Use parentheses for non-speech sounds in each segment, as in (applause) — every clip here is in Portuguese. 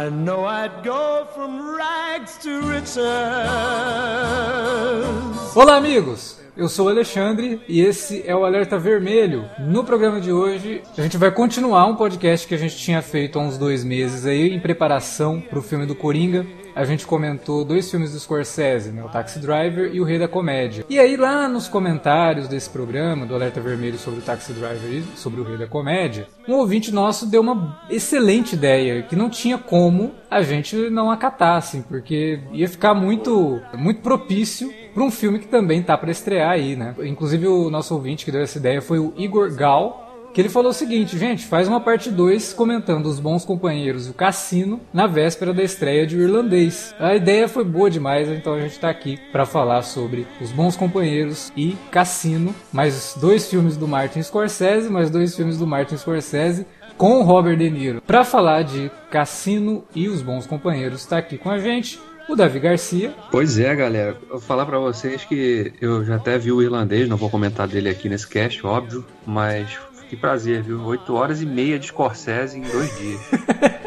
I know I'd go from rags to riches. Olá, amigos! Eu sou o Alexandre e esse é o Alerta Vermelho. No programa de hoje, a gente vai continuar um podcast que a gente tinha feito há uns dois meses aí, em preparação para o filme do Coringa a gente comentou dois filmes do Scorsese, né? O Taxi Driver e O Rei da Comédia. E aí lá nos comentários desse programa, do Alerta Vermelho sobre o Taxi Driver e sobre O Rei da Comédia, um ouvinte nosso deu uma excelente ideia, que não tinha como a gente não acatar, assim, porque ia ficar muito, muito propício para um filme que também tá para estrear aí, né? Inclusive o nosso ouvinte que deu essa ideia foi o Igor Gal, que ele falou o seguinte, gente, faz uma parte 2 comentando os bons companheiros e o cassino na véspera da estreia de O Irlandês. A ideia foi boa demais, então a gente está aqui para falar sobre os bons companheiros e Cassino, mais dois filmes do Martin Scorsese, mais dois filmes do Martin Scorsese com Robert De Niro. Para falar de Cassino e os bons companheiros, está aqui com a gente o Davi Garcia. Pois é, galera. Vou falar para vocês que eu já até vi o irlandês, não vou comentar dele aqui nesse cast, óbvio, mas que prazer, viu? Oito horas e meia de Scorsese em dois dias.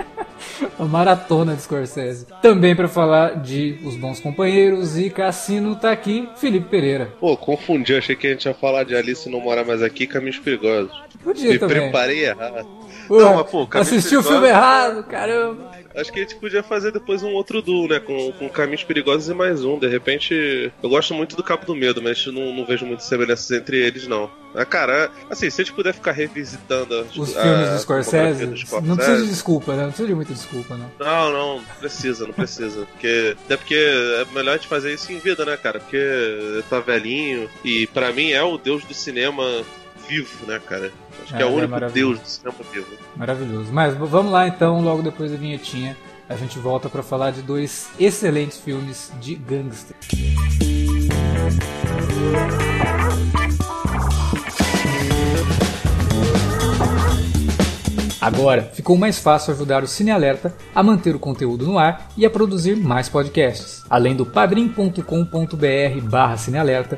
(laughs) A maratona de Scorsese. Também para falar de Os Bons Companheiros e Cassino tá aqui Felipe Pereira. Pô, confundi, achei que a gente ia falar de Alice não mora mais aqui, Caminhos Perigosos. Podia Me também. preparei errado. Não, mas, pô, assistiu o filme errado, caramba. Acho que a gente podia fazer depois um outro duo, né? Com, com Caminhos Perigosos e mais um. De repente, eu gosto muito do Capo do Medo, mas não, não vejo muitas semelhanças entre eles, não. Ah, cara, assim, se a gente puder ficar revisitando os filmes do Scorsese, do Scorsese, não precisa de desculpa, né? Não precisa de muita desculpa, não. Não, não, não precisa, não precisa. porque, até porque é melhor a gente fazer isso em vida, né, cara? Porque tá velhinho e para mim é o deus do cinema vivo, né, cara? Acho é, que é o é único é deus do cinema vivo. Maravilhoso. Mas vamos lá então, logo depois da vinhetinha, a gente volta para falar de dois excelentes filmes de gangster. Agora, ficou mais fácil ajudar o Cine Alerta a manter o conteúdo no ar e a produzir mais podcasts. Além do padrim.com.br barra cinealerta,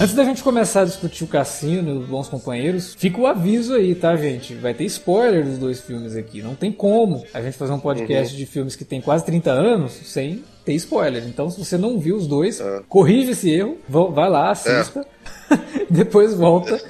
Antes da gente começar a discutir o Cassino e os Bons Companheiros, fica o aviso aí, tá, gente? Vai ter spoiler dos dois filmes aqui. Não tem como a gente fazer um podcast uhum. de filmes que tem quase 30 anos sem ter spoiler. Então, se você não viu os dois, é. corrige esse erro, vai lá, assista, é. (laughs) depois volta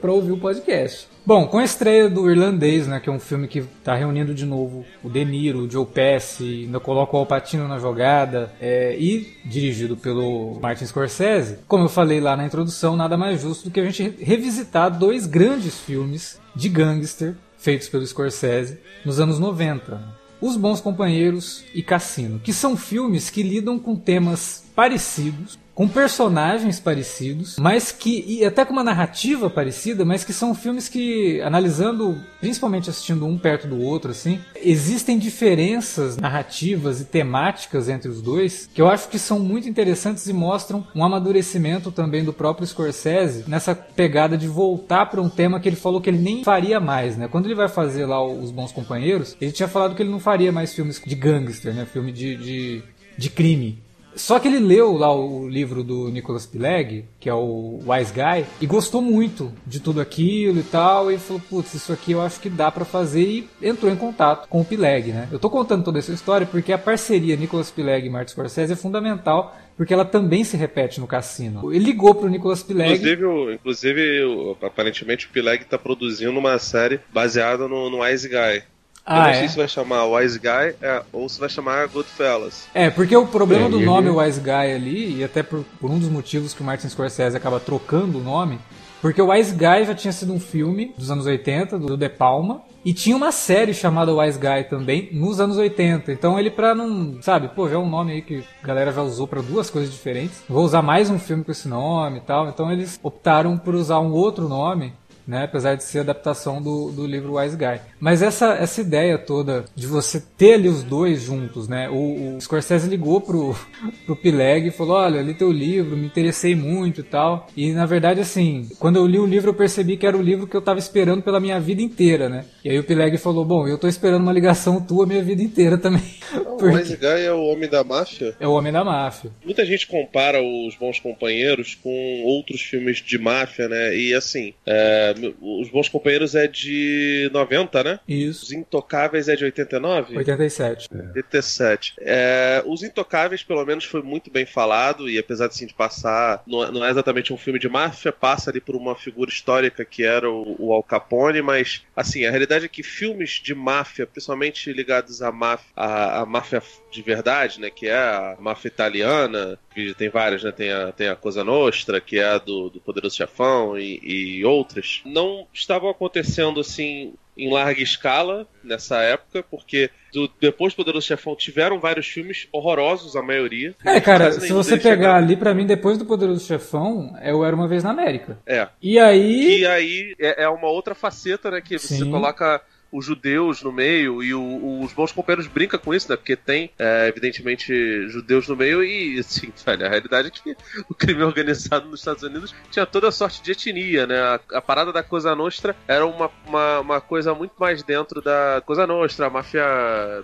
para ouvir o podcast. Bom, com a estreia do Irlandês, né, que é um filme que está reunindo de novo o De Niro, o Joe Pesci, ainda coloca o Alpatino na jogada, é, e dirigido pelo Martin Scorsese, como eu falei lá na introdução, nada mais justo do que a gente revisitar dois grandes filmes de gangster feitos pelo Scorsese nos anos 90. Os Bons Companheiros e Cassino, que são filmes que lidam com temas parecidos, com personagens parecidos, mas que e até com uma narrativa parecida, mas que são filmes que analisando, principalmente assistindo um perto do outro assim, existem diferenças narrativas e temáticas entre os dois que eu acho que são muito interessantes e mostram um amadurecimento também do próprio Scorsese nessa pegada de voltar para um tema que ele falou que ele nem faria mais, né? Quando ele vai fazer lá os Bons Companheiros, ele tinha falado que ele não faria mais filmes de gangster, né? Filme de, de, de crime Só que ele leu lá o livro do Nicholas Pilegg, que é o Wise Guy, e gostou muito de tudo aquilo e tal, e falou, putz, isso aqui eu acho que dá para fazer, e entrou em contato com o Pilegg, né? Eu tô contando toda essa história porque a parceria Nicholas Pilegg e Martin Scorsese é fundamental porque ela também se repete no cassino. Ele ligou pro Nicolas Pilegg. Inclusive, inclusive aparentemente o Pilegg tá produzindo uma série baseada no, no Wise Guy. Ah, eu não é? sei se vai chamar Wise Guy é, ou se vai chamar Goodfellas. É, porque o problema é, do nome. Wise Guy ali, e até por, por, um dos motivos que o Martin Scorsese acaba trocando o nome, porque o Wise Guy já tinha sido um filme dos anos 80, do De Palma, e tinha uma série chamada Wise Guy também nos anos 80. Então ele pra não, sabe, pô, já é um nome aí que a galera já usou para duas coisas diferentes. Vou usar mais um filme com esse nome e tal. Então eles optaram por usar um outro nome né? Apesar de ser adaptação do, do livro Wise Guy. Mas essa, essa ideia toda de você ter ali os dois juntos, né? O, o Scorsese ligou pro, (laughs) pro Pileg e falou: Olha, li teu livro, me interessei muito e tal. E na verdade, assim, quando eu li o livro, eu percebi que era o livro que eu tava esperando pela minha vida inteira, né? E aí o Pileg falou: Bom, eu tô esperando uma ligação tua minha vida inteira também. (laughs) Porque... O Wise Guy é o homem da máfia? É o homem da máfia. Muita gente compara os Bons Companheiros com outros filmes de máfia, né? E assim, é, os Bons Companheiros é de 90, né? Isso. Os Intocáveis é de 89? 87. É. 87. É, os Intocáveis, pelo menos, foi muito bem falado, e apesar assim, de passar, não, é, não é exatamente um filme de máfia, passa ali por uma figura histórica que era o, o Al Capone, mas, assim, a realidade é que filmes de máfia, principalmente ligados à máfia, à, à máfia de verdade, né, que é a máfia italiana, que tem várias, né, tem a, tem a Cosa Nostra, que é a do, do Poderoso Chefão e, e outras, não estavam acontecendo, assim, em larga escala nessa época, porque do, depois do Poderoso Chefão tiveram vários filmes horrorosos, a maioria. É, cara, se você pegar ali, para mim, depois do Poderoso Chefão, eu Era Uma Vez na América. É. E aí... E aí é, é uma outra faceta, né, que Sim. você coloca os judeus no meio e o, os bons companheiros brincam com isso, né? Porque tem, é, evidentemente, judeus no meio e, assim, velho, a realidade é que o crime (laughs) organizado nos Estados Unidos tinha toda sorte de etnia, né? A, a parada da Cosa Nostra era uma, uma, uma, coisa muito mais dentro da Cosa Nostra, a máfia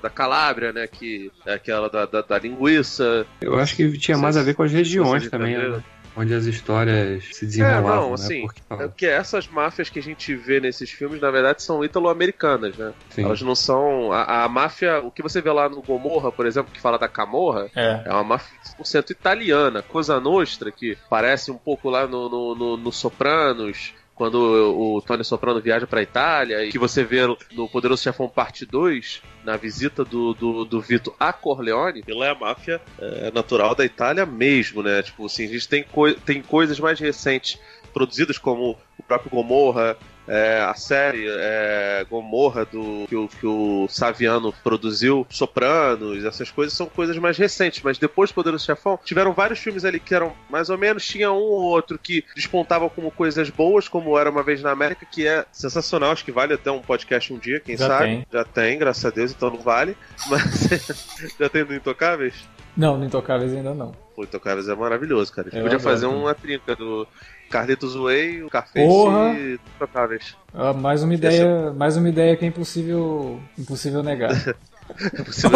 da Calábria, né? Que é aquela da, da, da linguiça. Eu acho que tinha mais a ver com as regiões também, né? Onde as histórias se desenrolavam. É, não, né? assim, né? porque... é porque essas máfias que a gente vê nesses filmes, na verdade, são ítalo-americanas, né? Sim. Elas não são... A, a, máfia, o que você vê lá no Gomorra, por exemplo, que fala da Camorra, é, é uma máfia 100% italiana. Cosa Nostra, que parece um pouco lá no, no, no, no Sopranos, quando o Tony Soprano viaja pra Itália, e que você vê no Poderoso Chefão Parte 2, na visita do, do, do Vito a Corleone, ela é a máfia é, natural da Itália mesmo, né? Tipo assim, a gente tem, coi tem coisas mais recentes produzidas como o próprio Gomorra, é, a série é, Gomorra do que o, que o Saviano produziu, Sopranos, essas coisas são coisas mais recentes, mas depois do Poderoso Chefão tiveram vários filmes ali que eram mais ou menos, tinha um ou outro que despontavam como coisas boas, como Era Uma Vez na América, que é sensacional, acho que vale até um podcast um dia, quem já sabe. Tem. Já tem, graças a Deus, então não vale. (laughs) Mas (laughs) já tem do Intocáveis? Não, no Intocáveis ainda não. O Intocáveis é maravilhoso, cara. A gente podia fazer uma trinca do Carlitos Way, o Carface Porra. e Intocáveis. Ah, mais uma ideia, mais uma ideia que é impossível, impossível negar. (laughs)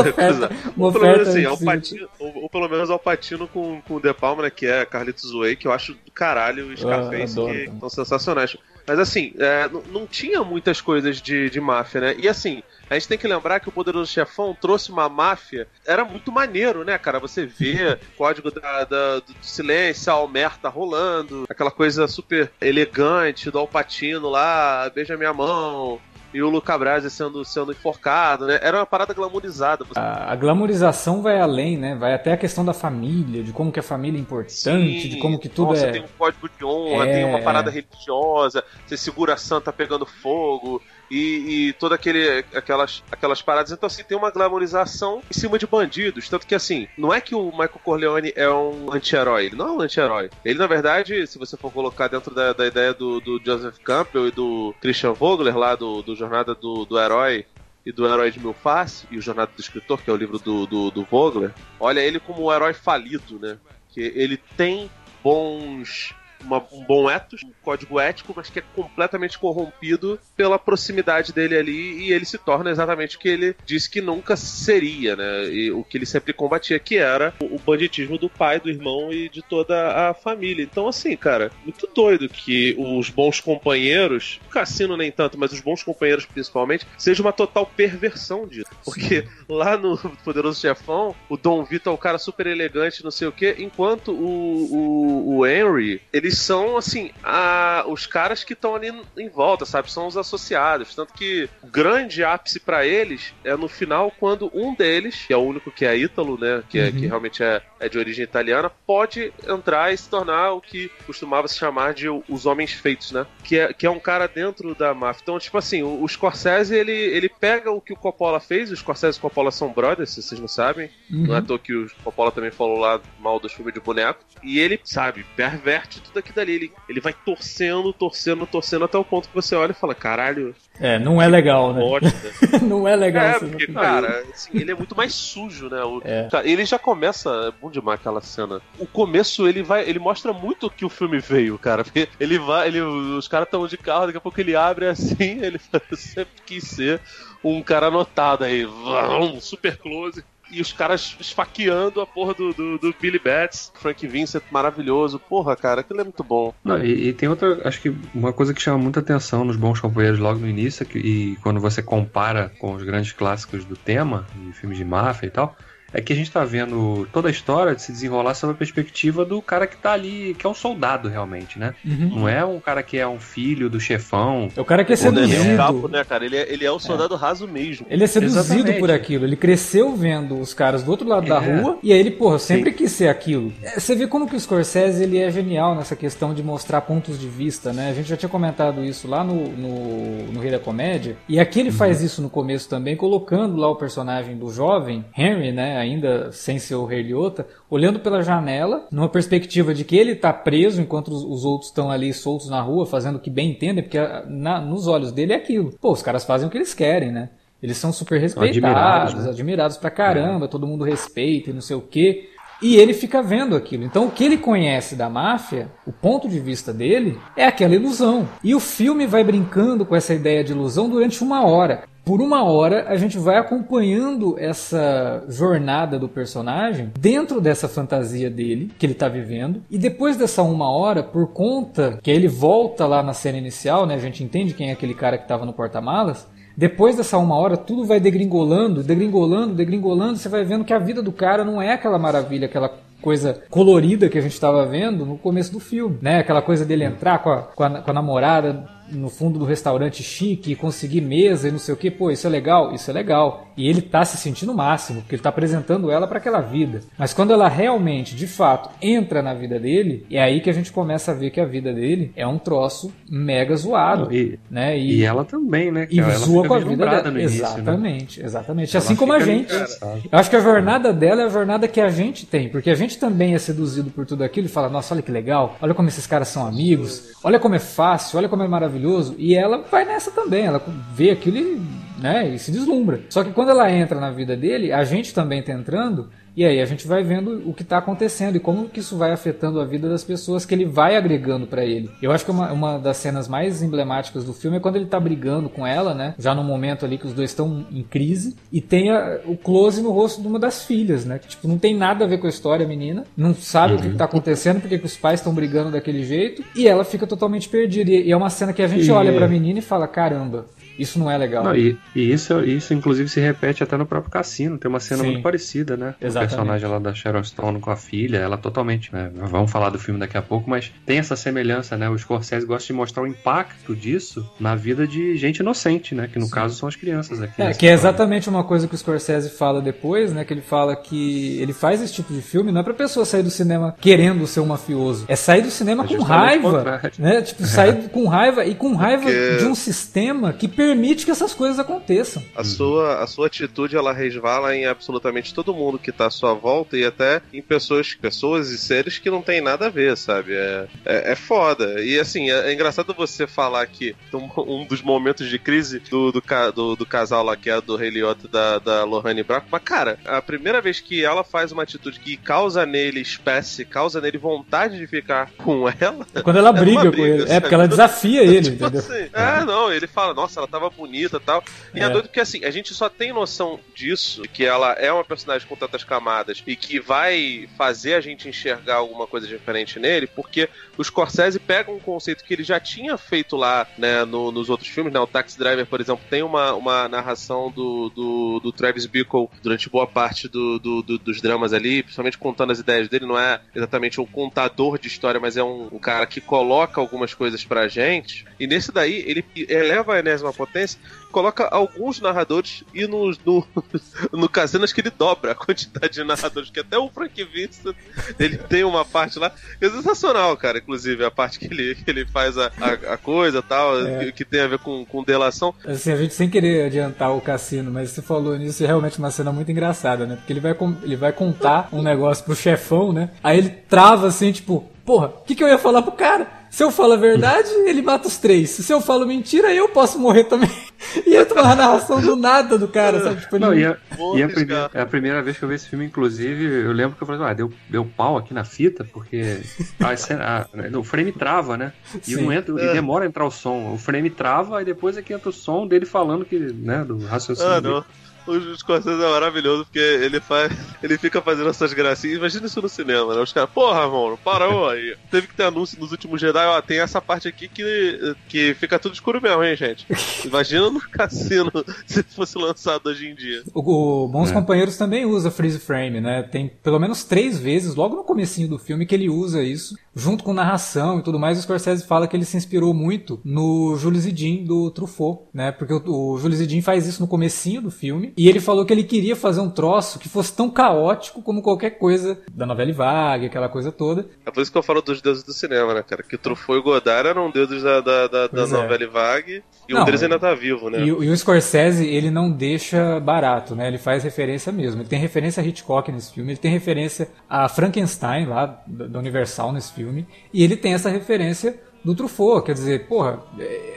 recusar. Ou pelo menos assim, Alpatino, ou, ou, pelo menos Alpatino com, com o De Palma, né, que é Carlitos Way, que eu acho do caralho, o Scarface, ah, que estão sensacionais. Mas assim, é, não tinha muitas coisas de, de máfia, né? E assim, a gente tem que lembrar que o Poderoso Chefão trouxe uma máfia. Era muito maneiro, né, cara? Você vê (laughs) código da, da, do silêncio, a Almerta rolando, aquela coisa super elegante do Alpatino lá, beija minha mão, e o Luca Brasi sendo, sendo enforcado, né? Era uma parada glamourizada. A, a glamorização vai além, né? Vai até a questão da família, de como que a família é importante, Sim. de como que tudo Nossa, é... tem um código de honra, é... tem uma parada religiosa, você segura a santa pegando fogo, e, e toda aquelas, aquelas paradas. Então, assim, tem uma glamorização em cima de bandidos. Tanto que, assim, não é que o Michael Corleone é um anti-herói. Ele não é um anti-herói. Ele, na verdade, se você for colocar dentro da, da ideia do, do Joseph Campbell e do Christian Vogler, lá do, do Jornada do, do Herói, e do Herói de Mil Face, e o Jornada do Escritor, que é o livro do, do, do Vogler, olha ele como um herói falido, né? Que ele tem bons uma, um bom ethos, um código ético, mas que é completamente corrompido pela proximidade dele ali e ele se torna exatamente o que ele disse que nunca seria, né? E o que ele sempre combatia, que era o, o banditismo do pai, do irmão e de toda a família. Então, assim, cara, muito doido que os bons companheiros, o cassino nem tanto, mas os bons companheiros principalmente, seja uma total perversão disso. Porque Sim. lá no Poderoso Chefão, o Dom Vitor é o cara super elegante, não sei o quê, enquanto o, o, o Henry, eles são, assim, a, os caras que estão ali em volta, sabe? São os associados. Tanto que o grande ápice para eles é no final, quando um deles, que é o único que é ítalo, né? Que, é, uhum. que realmente é, é de origem italiana, pode entrar e se tornar o que costumava se chamar de os homens feitos, né? Que é, que é um cara dentro da máfia. Então, tipo assim, o, o Scorsese, ele, ele pega o que o Coppola fez, os Scorsese e Coppola são brothers, se vocês não sabem. Uhum. Não é à toa que o Coppola também falou lá mal dos filmes de boneco. E ele, sabe, perverte tudo aquilo dali. Ele, ele vai torcendo, torcendo, torcendo até o ponto que você olha e fala, caralho. É, não é legal, né? (laughs) não é legal. É, porque, cara, assim, ele é muito mais sujo, né? O, é. cara, ele já começa, é bom demais aquela cena. O começo, ele vai, ele mostra muito que o filme veio, cara. Porque ele vai, ele, os caras estão de carro, daqui a pouco ele abre assim, (laughs) ele sempre quis ser um cara anotado aí, um super close e os caras esfaqueando a porra do, do, do, Billy Bats, Frank Vincent, maravilhoso. Porra, cara, aquilo é muito bom. Não, e, e, tem outra, acho que uma coisa que chama muita atenção nos bons companheiros logo no início, é que, e quando você compara com os grandes clássicos do tema, de filmes de máfia e tal, é que a gente tá vendo toda a história de se desenrolar sob a perspectiva do cara que tá ali, que é um soldado realmente, né? Uhum. Não é um cara que é um filho do chefão. É o cara que é seduzido. É capo, né, cara? Ele é, ele é o soldado é. raso mesmo. Ele é seduzido Exatamente. por aquilo. Ele cresceu vendo os caras do outro lado é. da rua e aí ele, porra, sempre Sim. quis ser aquilo. É, você vê como que o Scorsese ele é genial nessa questão de mostrar pontos de vista, né? A gente já tinha comentado isso lá no, no, no Rei da Comédia. E aqui ele uhum. faz isso no começo também, colocando lá o personagem do jovem Henry, né? Ainda sem ser o Rei Liotta, olhando pela janela, numa perspectiva de que ele está preso enquanto os, os outros estão ali soltos na rua, fazendo o que bem entendem, porque ah, na, nos olhos dele é aquilo. Pô, os caras fazem o que eles querem, né? Eles são super respeitados, admirados, né? admirados pra caramba, é. todo mundo respeita e não sei o quê. E ele fica vendo aquilo. Então, o que ele conhece da máfia, o ponto de vista dele, é aquela ilusão. E o filme vai brincando com essa ideia de ilusão durante uma hora por uma hora a gente vai acompanhando essa jornada do personagem dentro dessa fantasia dele que ele está vivendo e depois dessa uma hora por conta que ele volta lá na cena inicial né a gente entende quem é aquele cara que estava no porta-malas depois dessa uma hora, tudo vai degringolando, degringolando, degringolando. Você vai vendo que a vida do cara não é aquela maravilha, aquela coisa colorida que a gente estava vendo no começo do filme, né? Aquela coisa dele entrar com a, com a, com a namorada no fundo do restaurante chique, conseguir mesa e não sei o que, pô, isso é legal, isso é legal. E ele tá se sentindo o máximo, porque ele tá apresentando ela para aquela vida. Mas quando ela realmente, de fato, entra na vida dele, é aí que a gente começa a ver que a vida dele é um troço mega zoado, e, né? E, e ela também, né? E ela zoa com a vida dela. Né? exatamente, né? exatamente. Ela assim como a gente. Eu acho que a jornada dela é a jornada que a gente tem, porque a gente também é seduzido por tudo aquilo e fala, nossa, olha que legal, olha como esses caras são amigos, olha como é fácil, olha como é maravilhoso maravilhoso. E ela vai nessa também, ela vê aquilo e, né, e se deslumbra. Só que quando ela entra na vida dele, a gente também está entrando e aí a gente vai vendo o que está acontecendo e como que isso vai afetando a vida das pessoas que ele vai agregando para ele. Eu acho que uma, uma das cenas mais emblemáticas do filme é quando ele está brigando com ela, né? Já no momento ali que os dois estão em crise e tem a, o close no rosto de uma das filhas, né? Que tipo não tem nada a ver com a história, a menina, não sabe uhum. o que está acontecendo porque que os pais estão brigando daquele jeito e ela fica totalmente perdida. E é uma cena que a gente e... olha para a menina e fala: caramba, isso não é legal. Não, e, e, isso, isso, inclusive, se repete até no próprio cassino. Tem uma cena Sim. muito parecida, né? Exatamente. O personagem lá da Sharon Stone com a filha, ela totalmente. Né? Vamos falar do filme daqui a pouco, mas tem essa semelhança, né? O Scorsese gosta de mostrar o impacto disso na vida de gente inocente, né? Que no Sim. caso são as crianças aqui. É, que é exatamente uma coisa que o Scorsese fala depois, né? Que ele fala que ele faz esse tipo de filme não é pra pessoa sair do cinema querendo ser um mafioso. É sair do cinema é com raiva. Né? Tipo, sair (laughs) é. com raiva e com raiva Porque... de um sistema que permite permite que essas coisas aconteçam. A sua, a sua atitude ela resvala em absolutamente todo mundo que tá à sua volta e até em pessoas, pessoas e seres que não tem nada a ver, sabe? É, é, é foda. E assim, é, é, engraçado você falar que um, um dos momentos de crise do, do, do, do, casal lá, que é do Rei Liotta da, da Lohane Braco, mas cara, a primeira vez que ela faz uma atitude que causa nele espécie, causa nele vontade de ficar com ela. É quando ela (laughs) briga, briga com ele. Sabe? É porque ela desafia (laughs) ele, tipo entendeu? Assim, é, não, ele fala, nossa, ela tava bonita e tal. E é. é doido que assim, a gente só tem noção disso, que ela é uma personagem com tantas camadas e que vai fazer a gente enxergar alguma coisa diferente nele, porque o Scorsese pega um conceito que ele já tinha feito lá, né, no, nos outros filmes, né? O Taxi Driver, por exemplo, tem uma, uma narração do, do, do Travis Bickle durante boa parte do, do, do, dos dramas ali, principalmente contando as ideias dele, não é exatamente um contador de história, mas é um, um cara que coloca algumas coisas pra gente. E nesse daí, ele eleva a enésima potência coloca alguns narradores e no, no, (laughs) no Casino acho que ele dobra a quantidade de narradores, que até o Frank Vincent ele tem uma parte lá que é sensacional, cara. Inclusive, a parte que ele, que ele faz a, a, a coisa tal, é. que, que, tem a ver com, com delação. Assim, a gente sem querer adiantar o cassino, mas você falou nisso, é realmente uma cena muito engraçada, né? Porque ele vai, ele vai contar um negócio pro chefão, né? Aí ele trava assim, tipo, porra, o que, que eu ia falar pro cara? Se eu falo a verdade, ele mata os três. Se eu falo mentira, eu posso morrer também. (laughs) E entra uma narração do nada do cara, sabe? Tipo, não, ele... e, a, e a, primeira, é a primeira vez que eu vi esse filme, inclusive, eu lembro que eu falei, ah, deu, deu pau aqui na fita, porque (laughs) a cena, a, o frame trava, né? E não entra, é. e demora a entrar o som. O frame trava, e depois é que entra o som dele falando que, né, do raciocínio. Ah. O Scorsese é maravilhoso porque ele faz. Ele fica fazendo essas gracinhas. Imagina isso no cinema, né? Os caras, porra, mano, parou aí. Teve que ter anúncio nos últimos Jedi, ó. Tem essa parte aqui que, que fica tudo escuro mesmo, hein, gente? Imagina no (laughs) cassino se fosse lançado hoje em dia. O, o Bons é. Companheiros também usa freeze frame, né? Tem pelo menos três vezes, logo no comecinho do filme, que ele usa isso, junto com narração e tudo mais. O Scorsese fala que ele se inspirou muito no Jules Zidin do Truffaut, né? Porque o, o Jules Zidin faz isso no comecinho do filme e ele falou que ele queria fazer um troço que fosse tão caótico como qualquer coisa da novela Vague, aquela coisa toda. É por isso que eu falo dos deuses do cinema, né, cara? Que Truffaut e Godard eram deuses da, da, da, da é. novela Vague e não, um deles ainda tá vivo, né? E, e, o Scorsese, ele não deixa barato, né? Ele faz referência mesmo. Ele tem referência a Hitchcock nesse filme, ele tem referência a Frankenstein lá da Universal nesse filme, e ele tem essa referência do Truffaut. Quer dizer, porra,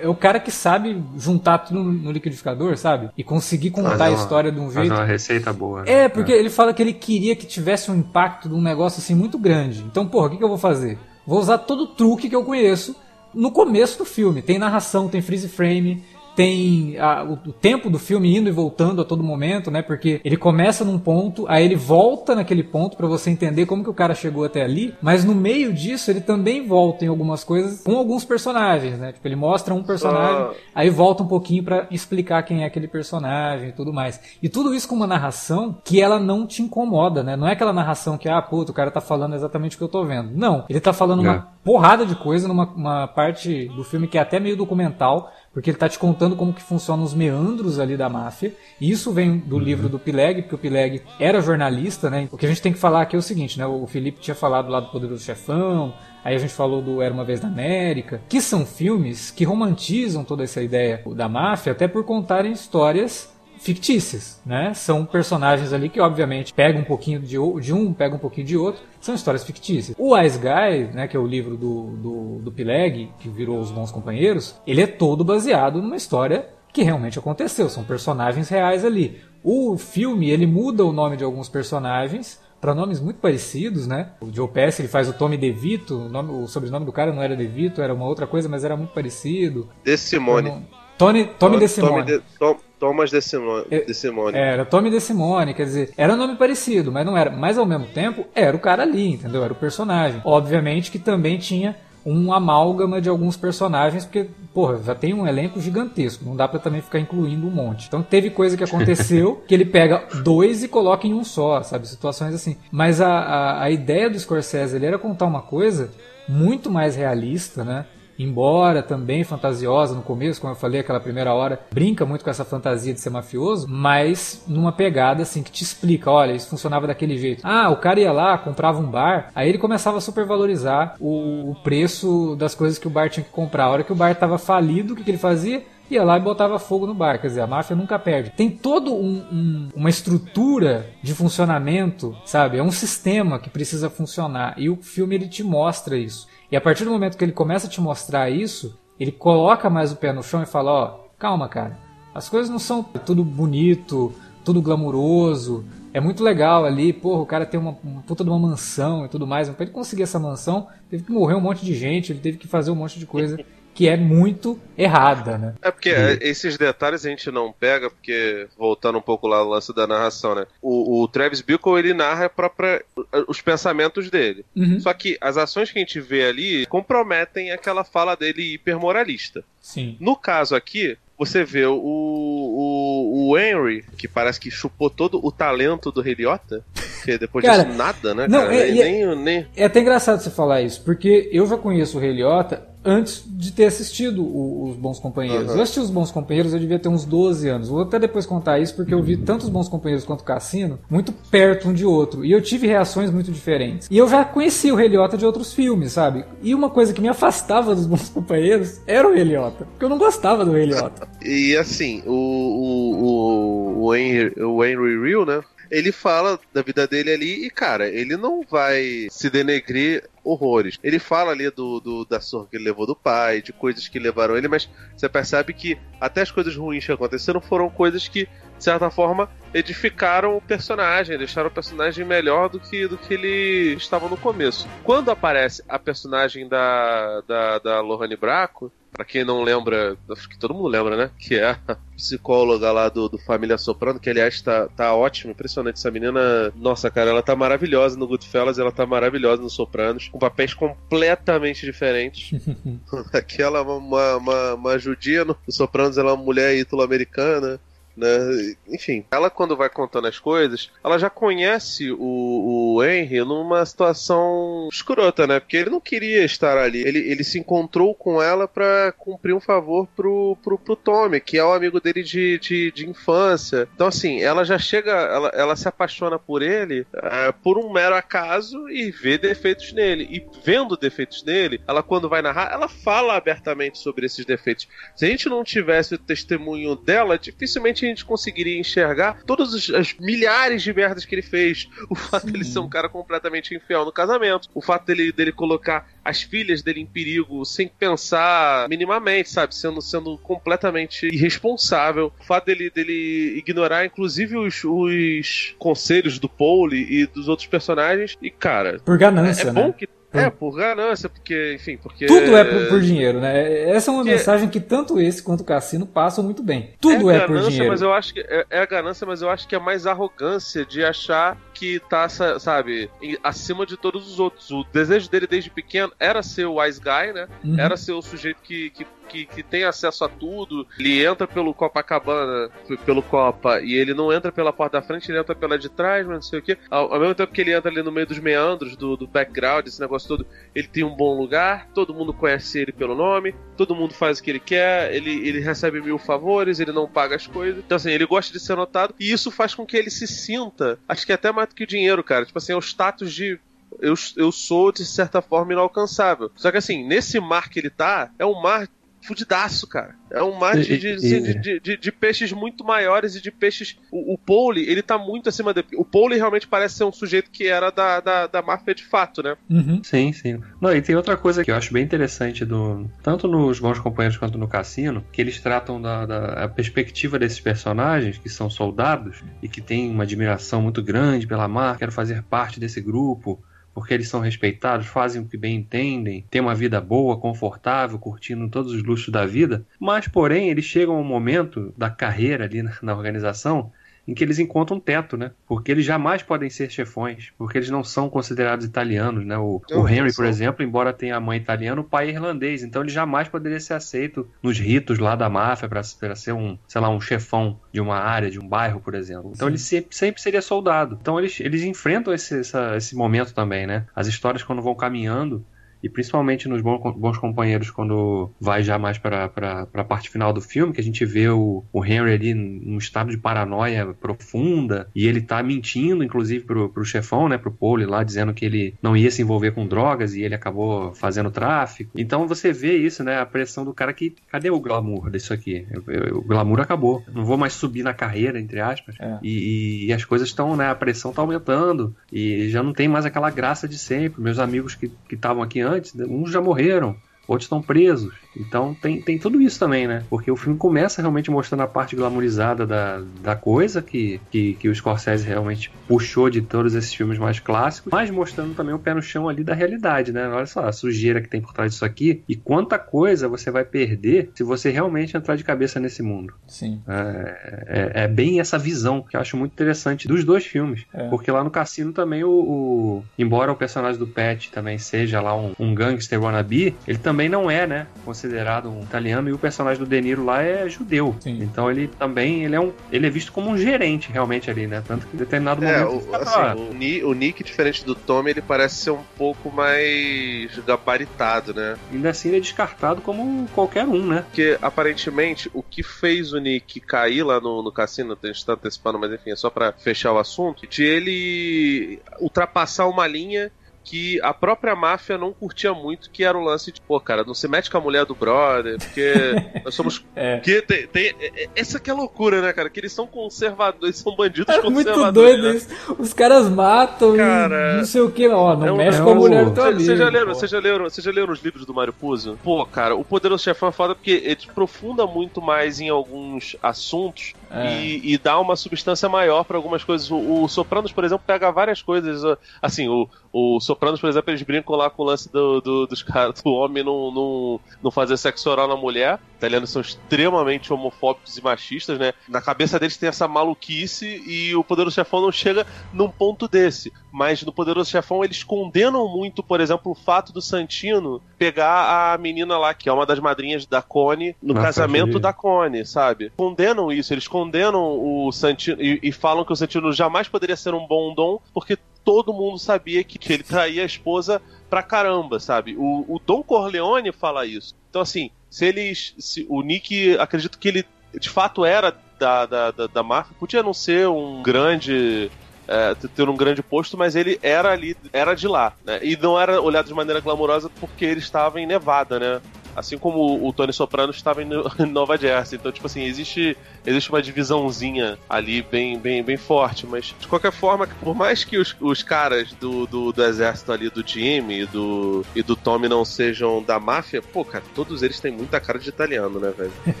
é, é o cara que sabe juntar tudo no liquidificador, sabe? E conseguir contar uma, a história de um jeito. Fazer uma receita boa. Né? É, porque é. ele fala que ele queria que tivesse um impacto de um negócio assim muito grande. Então, porra, o que, que eu vou fazer? Vou usar todo o truque que eu conheço no começo do filme. Tem narração, tem freeze frame, tem a, o, o, tempo do filme indo e voltando a todo momento, né? Porque ele começa num ponto, aí ele volta naquele ponto para você entender como que o cara chegou até ali, mas no meio disso ele também volta em algumas coisas com alguns personagens, né? Tipo, ele mostra um personagem, aí volta um pouquinho para explicar quem é aquele personagem e tudo mais. E tudo isso com uma narração que ela não te incomoda, né? Não é aquela narração que, ah, puto, o cara tá falando exatamente o que eu tô vendo. Não, ele tá falando é. uma porrada de coisa numa parte do filme que é até meio documental, porque ele está te contando como que funcionam os meandros ali da máfia. E isso vem do uhum. livro do Pileg, porque o Pileg era jornalista, né? O que a gente tem que falar aqui é o seguinte, né? O Felipe tinha falado lá do Poderoso Chefão, aí a gente falou do Era Uma Vez na América, que são filmes que romantizam toda essa ideia da máfia, até por contarem histórias fictícias, né? São personagens ali que, obviamente, pegam um pouquinho de, de um, pegam um pouquinho de outro. São histórias fictícias. O Wise Guy, né, que é o livro do, do, do Pileg, que virou Os Bons Companheiros, ele é todo baseado numa história que realmente aconteceu. São personagens reais ali. O filme, ele muda o nome de alguns personagens para nomes muito parecidos, né? O Joe Pesci, ele faz o Tommy DeVito, o, nome, o sobrenome do cara não era DeVito, era uma outra coisa, mas era muito parecido. De Simone. Tony, Tommy De Simone. Tommy de, Tom, Thomas De Simone. De Simone. Era Tommy De Simone, quer dizer, era um nome parecido, mas não era. Mas ao mesmo tempo, era o cara ali, entendeu? Era o personagem. Obviamente que também tinha um amálgama de alguns personagens, porque, porra, já tem um elenco gigantesco, não dá para também ficar incluindo um monte. Então teve coisa que aconteceu (laughs) que ele pega dois e coloca em um só, sabe? Situações assim. Mas a, a, a ideia do Scorsese ele era contar uma coisa muito mais realista, né? Embora também fantasiosa no começo, como eu falei, aquela primeira hora, brinca muito com essa fantasia de ser mafioso, mas numa pegada assim que te explica, olha, isso funcionava daquele jeito. Ah, o cara ia lá, comprava um bar, aí ele começava a supervalorizar o, o preço das coisas que o bar tinha que comprar. A hora que o bar estava falido, o que, que ele fazia? Ia lá e botava fogo no bar. Quer dizer, a máfia nunca perde. Tem todo um, um, uma estrutura de funcionamento, sabe? É um sistema que precisa funcionar. E o filme ele te mostra isso. E a partir do momento que ele começa a te mostrar isso, ele coloca mais o pé no chão e fala: Ó, oh, calma, cara. As coisas não são tudo bonito, tudo glamuroso. É muito legal ali, porra, o cara tem uma, uma puta de uma mansão e tudo mais. Mas pra ele conseguir essa mansão, teve que morrer um monte de gente, ele teve que fazer um monte de coisa (laughs) que é muito errada, né? É porque é, esses detalhes a gente não pega, porque, voltando um pouco lá no lance da narração, né? O, o Travis Bickle, ele narra própria, os pensamentos dele. Uhum. Só que as ações que a gente vê ali comprometem aquela fala dele hipermoralista. Sim. No caso aqui, você vê o, o, o Henry, que parece que chupou todo o talento do Heliota, que depois cara, disso nada, né? Não, cara? É, nem, é, nem... é até engraçado você falar isso, porque eu já conheço o Heliota antes de ter assistido o, os Bons Companheiros. Uhum. Eu assisti os Bons Companheiros, eu devia ter uns 12 anos. Vou até depois contar isso, porque eu vi tanto os Bons Companheiros quanto o Cassino muito perto um de outro. E eu tive reações muito diferentes. E eu já conhecia o Heliota de outros filmes, sabe? E uma coisa que me afastava dos Bons Companheiros era o Heliota. Porque eu não gostava do Heliota. (laughs) e assim, o, o, o, o, Henry, o Henry Real, né? Ele fala da vida dele ali e, cara, ele não vai se denegrir horrores. Ele fala ali do, do da surra que ele levou do pai, de coisas que levaram ele, mas você percebe que até as coisas ruins que aconteceram foram coisas que, de certa forma, edificaram o personagem, deixaram o personagem melhor do que, do que ele estava no começo. Quando aparece a personagem da, da, da Lohane Braco, Pra quem não lembra, acho que todo mundo lembra, né? Que é a psicóloga lá do, do Família Soprano, que aliás tá, tá ótimo, impressionante. Essa menina, nossa, cara, ela tá maravilhosa no Goodfellas, ela tá maravilhosa no Sopranos, com papéis completamente diferentes. (laughs) Aquela é uma, uma, uma judia no Sopranos, ela é uma mulher ítalo-americana né? Enfim, ela quando vai contando as coisas, ela já conhece o, o Henry numa situação escrota, né? Porque ele não queria estar ali. Ele, ele se encontrou com ela para cumprir um favor pro, pro, pro Tommy, que é o amigo dele de, de, de infância. Então, assim, ela já chega, ela, ela se apaixona por ele é, por um mero acaso e vê defeitos nele. E vendo defeitos nele, ela quando vai narrar, ela fala abertamente sobre esses defeitos. Se a gente não tivesse o testemunho dela, dificilmente a gente conseguiria enxergar todas as milhares de merdas que ele fez. O fato Sim. dele ser um cara completamente infiel no casamento, o fato dele, dele colocar as filhas dele em perigo sem pensar minimamente, sabe? Sendo, sendo completamente irresponsável. O fato dele, dele ignorar, inclusive, os, os conselhos do Paul e dos outros personagens. E, cara. Por ganância, é, é né? bom que é, por ganância, porque, enfim, porque. Tudo é por, por dinheiro, né? Essa é uma porque... mensagem que tanto esse quanto o Cassino passam muito bem. Tudo é, é por dinheiro. Mas eu acho que é, é, a ganância, mas eu acho que é mais arrogância de achar que tá, sabe, acima de todos os outros. O desejo dele desde pequeno era ser o wise guy, né? Uhum. Era ser o sujeito que, que que, que tem acesso a tudo. Ele entra pelo Copacabana, pelo Copa, e ele não entra pela porta da frente, ele entra pela de trás, mas não sei o que. Ao, ao, mesmo tempo que ele entra ali no meio dos meandros, do, do background, esse negócio todo, ele tem um bom lugar, todo mundo conhece ele pelo nome, todo mundo faz o que ele quer, ele, ele recebe mil favores, ele não paga as coisas. Então, assim, ele gosta de ser notado, e isso faz com que ele se sinta, acho que até mais do que o dinheiro, cara. Tipo assim, é o status de eu, eu sou, de certa forma, inalcançável. Só que assim, nesse mar que ele tá, é um mar fudidaço, cara. É um mar de, de, de, de, de peixes muito maiores e de peixes. O, o Pauli, ele tá muito acima de. O Pauli realmente parece ser um sujeito que era da, da, da máfia de fato, né? Uhum. Sim, sim. Não, e tem outra coisa que eu acho bem interessante, do tanto nos Bons Companheiros quanto no Cassino, que eles tratam da, da perspectiva desses personagens, que são soldados, e que têm uma admiração muito grande pela marca, quero fazer parte desse grupo porque eles são respeitados, fazem o que bem entendem, têm uma vida boa, confortável, curtindo todos os luxos da vida, mas porém eles chegam a um momento da carreira ali na, na organização em que eles encontram um teto, né? Porque eles jamais podem ser chefões, porque eles não são considerados italianos, né? O, o Henry, por exemplo, embora tenha a mãe italiana, o pai é irlandês, então ele jamais poderia ser aceito nos ritos lá da máfia para ser um, sei lá, um chefão de uma área, de um bairro, por exemplo. Então Sim. ele sempre, sempre, seria soldado. Então eles, eles enfrentam esse, essa, esse momento também, né? As histórias quando vão caminhando e principalmente nos Bons Companheiros, quando vai já mais para a parte final do filme, que a gente vê o, o Henry ali num estado de paranoia profunda, e ele tá mentindo, inclusive, pro, pro chefão, né, pro Pole lá, dizendo que ele não ia se envolver com drogas e ele acabou fazendo tráfico. Então você vê isso, né, a pressão do cara que, cadê o glamour disso aqui? O glamour acabou. Não vou mais subir na carreira, entre aspas. É. E, e, as coisas estão, né, a pressão tá aumentando e já não tem mais aquela graça de sempre. Meus amigos que estavam aqui antes, uns já morreram outros estão presos. Então tem, tem tudo isso também, né? Porque o filme começa realmente mostrando a parte glamourizada da, da coisa que, que, que o Scorsese realmente puxou de todos esses filmes mais clássicos, mas mostrando também o pé no chão ali da realidade, né? Olha só a sujeira que tem por trás disso aqui e quanta coisa você vai perder se você realmente entrar de cabeça nesse mundo. Sim. É, é, é bem essa visão que eu acho muito interessante dos dois filmes. É. Porque lá no Cassino também o, o, Embora o personagem do Pet também seja lá um, um gangster wannabe, ele também não é, né? considerado um italiano e o personagem do De Niro lá é judeu. Sim. Então ele também ele é um ele é visto como um gerente realmente ali, né? Tanto que em determinado é, momento o, assim, o, o, Nick diferente do Tommy, ele parece ser um pouco mais gabaritado, né? Ainda assim ele é descartado como qualquer um, né? Porque aparentemente o que fez o Nick cair lá no, no cassino, a gente tá antecipando, mas enfim, é só para fechar o assunto, de ele ultrapassar uma linha que a própria máfia não curtia muito, que era o lance de, pô, cara, não se mete com a mulher do brother, porque (laughs) nós somos. é. que tem, tem, é, é, essa que é loucura, né, cara? Que eles são conservadores, são bandidos é conservadores. Muito doido né? isso. Os caras matam cara, não sei o que, ó, não é um, mexe com a mulher do teu amigo. Você já, leram, você, já leram, você já leram os livros do Mario Puzo? Pô, cara, o Poderoso Chefão é foda porque ele aprofunda muito mais em alguns assuntos é. e, e, dá uma substância maior para algumas coisas. O, o Sopranos, por exemplo, pega várias coisas. Assim, o, o Sopranos, por exemplo, eles brincam lá com o lance do, do dos caras, do homem não, não, não fazer sexo oral na mulher. Italianos são extremamente homofóbicos e machistas, né? Na cabeça deles tem essa maluquice e o Poderoso Chefão não chega num ponto desse. Mas no Poderoso Chefão eles condenam muito, por exemplo, o fato do Santino pegar a menina lá, que é uma das madrinhas da Cone, no Nossa, casamento da Cone, sabe? Condenam isso, eles condenam o Santino e, e, falam que o Santino jamais poderia ser um bom dom, porque todo mundo sabia que, que ele traía a esposa pra caramba, sabe? O, o Dom Corleone fala isso. Então, assim, se eles. Se, o Nick, acredito que ele de fato era da, da, da, da máfia, podia não ser um grande é, ter um grande posto, mas ele era ali, era de lá, né? E não era olhado de maneira glamourosa porque ele estava em Nevada, né? Assim como o Tony Soprano estava (laughs) em Nova Jersey. Então, tipo assim, existe, existe uma divisãozinha ali bem, bem, bem forte. Mas, de qualquer forma, por mais que os, os caras do, do, do exército ali, do Jimmy e do, e do Tommy não sejam da máfia, pô, cara, todos eles têm muita cara de italiano, né, velho? (laughs)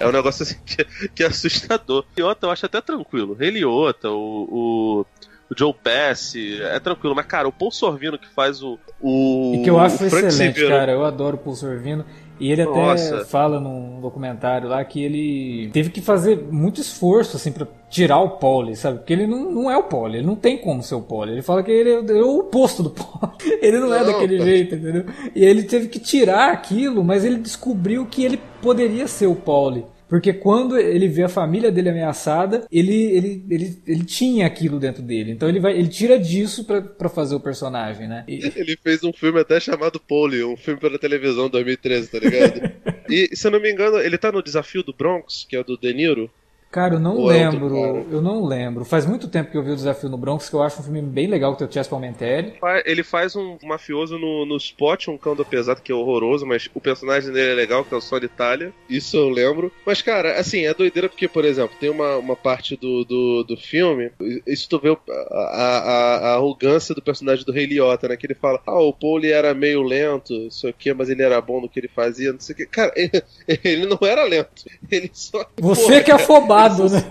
É um negócio assim que, que é assustador. Eliota eu acho até tranquilo. Eliota, o, o o Joe Pass, é tranquilo. Mas, cara, o Paul Sorvino que faz o. o e que eu acho excelente, cara. Eu adoro o Paul Sorvino. E ele até Nossa. fala num documentário lá que ele teve que fazer muito esforço assim para tirar o Pauli, sabe? Porque ele não, não é o Pauli, ele não tem como ser o Pauli. Ele fala que ele é, é o oposto do (laughs) Pauli. Ele não, é não é daquele jeito, entendeu? E ele teve que tirar aquilo, mas ele descobriu que ele poderia ser o Pauli. Porque quando ele vê a família dele ameaçada, ele, ele, ele, ele tinha aquilo dentro dele. Então ele, vai, ele tira disso para fazer o personagem, né? E... (laughs) Ele fez um filme até chamado Polly, um filme pela televisão 2013, tá ligado? (laughs) e se eu não me engano, ele tá no Desafio do Bronx, que é o do De Niro. Cara, eu não Ou lembro. É eu não lembro. Faz muito tempo que eu vi o Desafio no Bronx, que eu acho um filme bem legal que tem o Chess Palminteri. Ele faz um mafioso no, no Spot, um cão do pesado que é horroroso, mas o personagem dele é legal, que é o Sol Itália. Isso eu lembro. Mas, cara, assim, é doideira porque, por exemplo, tem uma, uma parte do, do, do filme. Isso tu vê a, a, a arrogância do personagem do Rei Liotta, né? Que ele fala: Ah, o Paul era meio lento, não sei o que, mas ele era bom no que ele fazia, não sei o que. Cara, ele, (laughs) ele não era lento. Ele só. Você porra, que é afobado errado, né?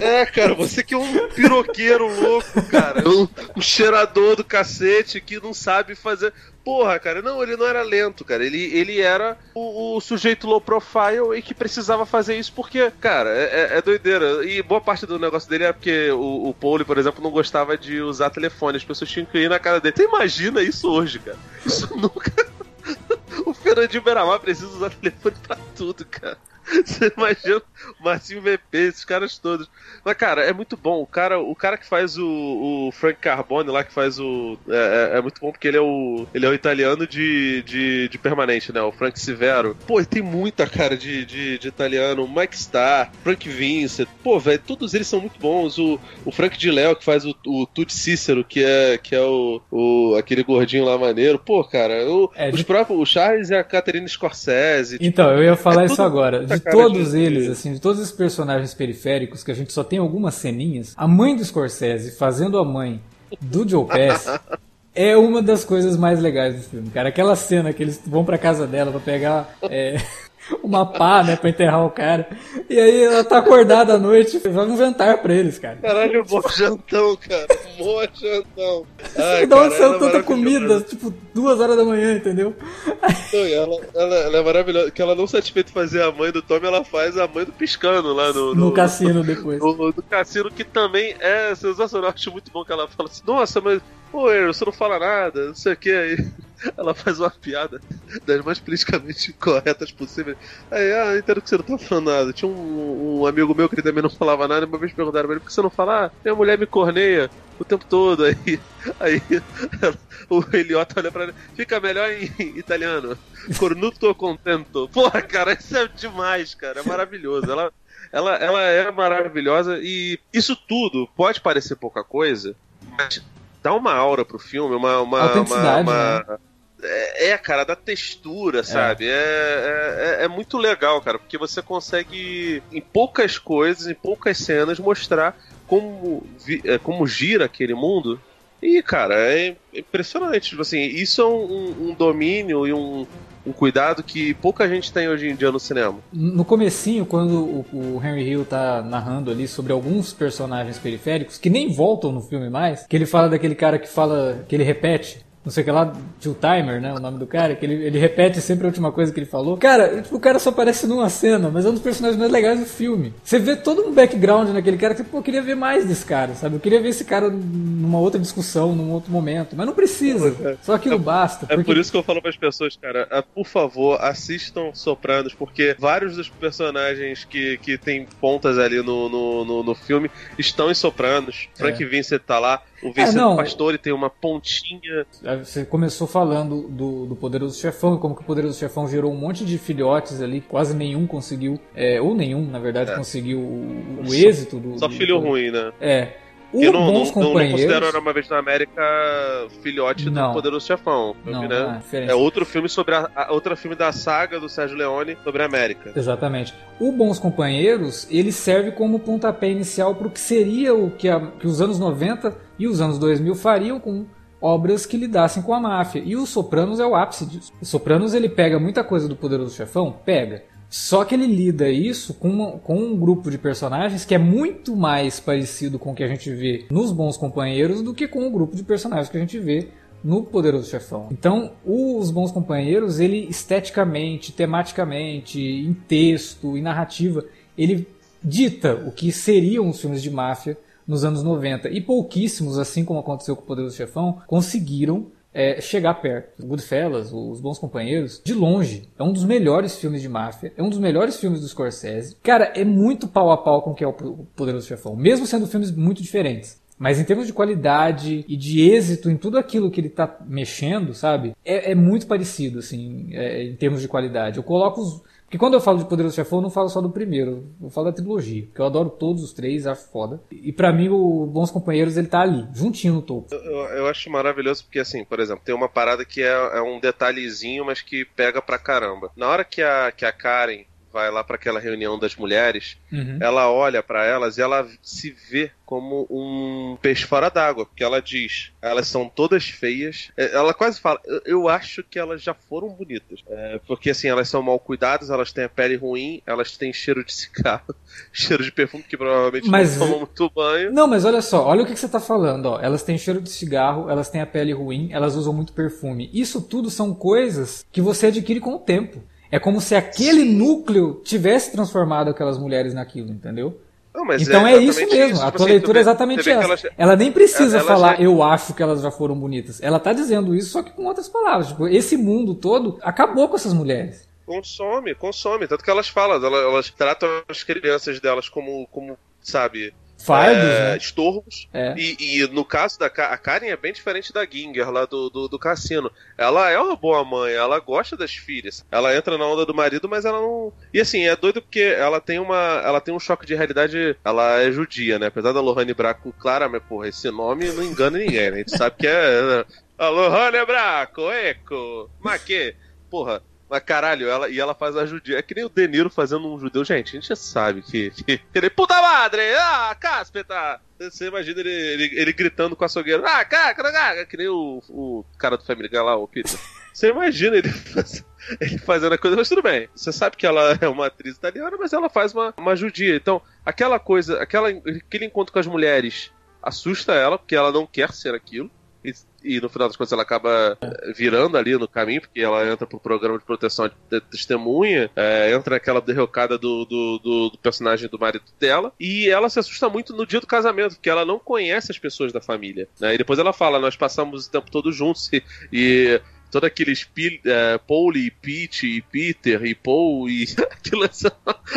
É, cara, você que é um piroqueiro louco, cara. Um, um cheirador do cacete que não sabe fazer. Porra, cara, não, ele não era lento, cara. Ele, ele era o, o sujeito low profile e que precisava fazer isso porque, cara, é, é, é doideira. E boa parte do negócio dele é porque o, o Paul, por exemplo, não gostava de usar telefone. As pessoas tinham que ir na cara dele. Você imagina isso hoje, cara? Isso nunca. (laughs) o Fernandinho Beramar precisa usar telefone pra tudo, cara. Você imagina o (laughs) Marcinho VP, esses caras todos. Mas, cara, é muito bom. O cara, o cara que faz o, o Frank Carbone lá, que faz o. É, é, é, muito bom porque ele é o. Ele é o italiano de, de, de permanente, né? O Frank Severo. Pô, ele tem muita cara de, de, de italiano. Mike Starr, Frank Vincent. Pô, velho, todos eles são muito bons. O, o Frank de Léo, que faz o, o Tutti Cícero, que é, que é o, o aquele gordinho lá maneiro. Pô, cara, o, é, os de... próprios. O Charles e a Catherine Scorsese. Tipo, então, eu ia falar é isso agora. De todos eles, assim, de todos os personagens periféricos, que a gente só tem algumas ceninhas, a mãe do Scorsese fazendo a mãe do Joe Pass. (laughs) é uma das coisas mais legais do filme, cara. Aquela cena que eles vão pra casa dela pra pegar é, (laughs) uma pá, né, pra enterrar o cara. E aí ela tá acordada à noite, vai jantar pra eles, cara. Caralho, bom jantão, cara. Bom jantão. Ai, Dá uma tanta é comida, tipo, duas horas da manhã, entendeu? Não, ela, ela, ela, é maravilhosa. Que ela não satisfeita de fazer a mãe do Tommy, ela faz a mãe do Piscano lá no... No, no cassino (laughs) depois. No, no, no, cassino, que também é sensacional. Acho muito bom que ela fala assim, nossa, mas... Pô, você não fala nada, não sei o que aí. (laughs) Ela faz uma piada das mais politicamente corretas possíveis. Aí, ah, entendo que você não tá falando nada. Tinha um, um amigo meu que ele também não falava nada, uma vez perguntaram pra ele, por que você não fala? Ah, minha mulher me corneia o tempo todo. (laughs) Aí, aí (laughs) o Eliota olha pra ele, fica melhor em italiano. Cornuto contento. Porra, cara, isso é demais, cara. É maravilhoso. Ela, ela, ela é maravilhosa e isso tudo pode parecer pouca coisa, mas dá uma aura pro filme, uma. uma, uma, uma né? É, é, cara, da textura, sabe? É. É, é. é, muito legal, cara, porque você consegue, em poucas coisas, em poucas cenas, mostrar como, é, como gira aquele mundo. E, cara, é impressionante. Tipo assim, isso é um, um domínio e um, um cuidado que pouca gente tem hoje em dia no cinema. No comecinho, quando o, o, Henry Hill tá narrando ali sobre alguns personagens periféricos que nem voltam no filme mais, que ele fala daquele cara que fala, que ele repete não sei o que lá, Tio Timer, né? O nome do cara, que ele, ele repete sempre a última coisa que ele falou. Cara, tipo, o cara só aparece numa cena, mas é um dos personagens mais legais do filme. Você vê todo um background naquele cara que, pô, eu queria ver mais desse cara, sabe? Eu queria ver esse cara numa outra discussão, num outro momento. Mas não precisa. É, só aquilo é, basta. É porque... por isso que eu falo para as pessoas, cara, é, por favor, assistam Sopranos, porque vários dos personagens que, que tem pontas ali no, no, no, no filme estão em Sopranos. Frank é. Vincent tá lá. O Vincent é, Pastore tem uma pontinha. Você começou falando do, do Poderoso Chefão, como que o Poderoso Chefão gerou um monte de filhotes ali, quase nenhum conseguiu, é, ou nenhum, na verdade, é. conseguiu o, o êxito do. Só do, filho do, ruim, né? É. O eu não, Bons não, Companheiros... não considero Era Uma Vez na América filhote não. do Poderoso Chefão. Não, né? é, é, outro filme sobre a, a, outro filme da saga do Sérgio Leone sobre a América. Exatamente. O Bons Companheiros, ele serve como pontapé inicial para o que seria o que, a, que os anos 90 e os anos 2000 fariam com obras que lidassem com a máfia. E o Sopranos é o ápice disso. O Sopranos ele pega muita coisa do Poderoso Chefão, pega. Só que ele lida isso com, uma, com um grupo de personagens que é muito mais parecido com o que a gente vê nos Bons Companheiros do que com o grupo de personagens que a gente vê no Poderoso Chefão. Então, os Bons Companheiros, ele esteticamente, tematicamente, em texto, em narrativa, ele dita o que seriam os filmes de máfia nos anos 90. E pouquíssimos, assim como aconteceu com o Poderoso Chefão, conseguiram é, chegar perto. Goodfellas, Os Bons Companheiros, de longe, é um dos melhores filmes de máfia, é um dos melhores filmes do Scorsese. Cara, é muito pau a pau com o que é o Poderoso Chefão, mesmo sendo filmes muito diferentes. Mas em termos de qualidade e de êxito em tudo aquilo que ele tá mexendo, sabe? É, é muito parecido, assim, é, em termos de qualidade. Eu coloco os, porque quando eu falo de Poderoso Chefão, eu não falo só do primeiro, eu falo da trilogia, porque eu adoro todos os três, acho foda. E para mim, o Bons Companheiros, ele tá ali, juntinho no topo. Eu, eu, acho maravilhoso porque, assim, por exemplo, tem uma parada que é, é, um detalhezinho, mas que pega pra caramba. Na hora que a, que a Karen vai lá para aquela reunião das mulheres, uhum. ela olha para elas e ela se vê como um peixe fora d'água, porque ela diz, elas são todas feias. É, ela quase fala, eu acho que elas já foram bonitas, é, porque assim elas são mal cuidadas, elas têm a pele ruim, elas têm cheiro de cigarro, (laughs) cheiro de perfume que provavelmente mas, não tomam muito banho. Não, mas olha só, olha o que, que você está falando, ó. Elas têm cheiro de cigarro, elas têm a pele ruim, elas usam muito perfume. Isso tudo são coisas que você adquire com o tempo. É como se aquele núcleo tivesse transformado aquelas mulheres naquilo, entendeu? Não, então é, é isso mesmo. Isso. a tipo tua assim, leitura é exatamente essa. Ela, ela, nem precisa ela, ela falar, já... eu acho que elas já foram bonitas. Ela tá dizendo isso, só que com outras palavras. Tipo, esse mundo todo acabou com essas mulheres. Consome, consome. Tanto que elas falam, elas, elas tratam as crianças delas como, como sabe, Fardos, é, né? estorvos. É. E, e no caso da a Karen é bem diferente da Ginger lá do, do, do cassino. Ela é uma boa mãe, ela gosta das filhas. Ela entra na onda do marido, mas ela não. E assim, é doido porque ela tem uma. Ela tem um choque de realidade. Ela é judia, né? Apesar da Lohane Braco, claramente, porra, esse nome não engana ninguém, né? A gente sabe que é. A (laughs) Lohane Braco, Eco, Maque. Porra. Mas caralho, ela, e ela faz a judia. É que nem o De Niro fazendo um judeu. Gente, a gente já sabe que. que, (laughs) ele, Puta madre! Ah, cáspita! Você imagina ele, ele, ele gritando com o açougueiro. Ah, cara, cara, que nem o, o cara do Family Guy lá, o Peter. Você imagina ele, (laughs) faz- ele fazendo a coisa, mas tudo bem. Você sabe que ela é uma atriz italiana, mas ela faz uma, uma judia. Então, aquela coisa, aquela, aquele encontro com as mulheres assusta ela, porque ela não quer ser aquilo. E, no final das contas ela acaba eh, virando ali no caminho, porque ela entra pro programa de proteção de testemunha, eh, entra naquela derrocada do, do, do- do personagem do marido dela, e ela se assusta muito no dia do casamento, porque ela não conhece as pessoas da família. né? E depois ela fala, nós passamos o tempo todo juntos, e, e todo aqueles Pi- eh, Paul e Pete e Peter e Paul e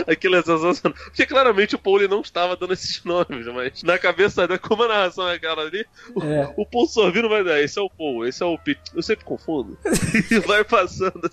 é, é sensacional. Porque claramente o Paul não estava dando esses nomes, mas na cabeça dele, como a narração é aquela ali, o, É. o Paul sorrindo vai dar, esse é o Paul, esse é o Pete. Eu sempre confundo. (laughs) e vai passando.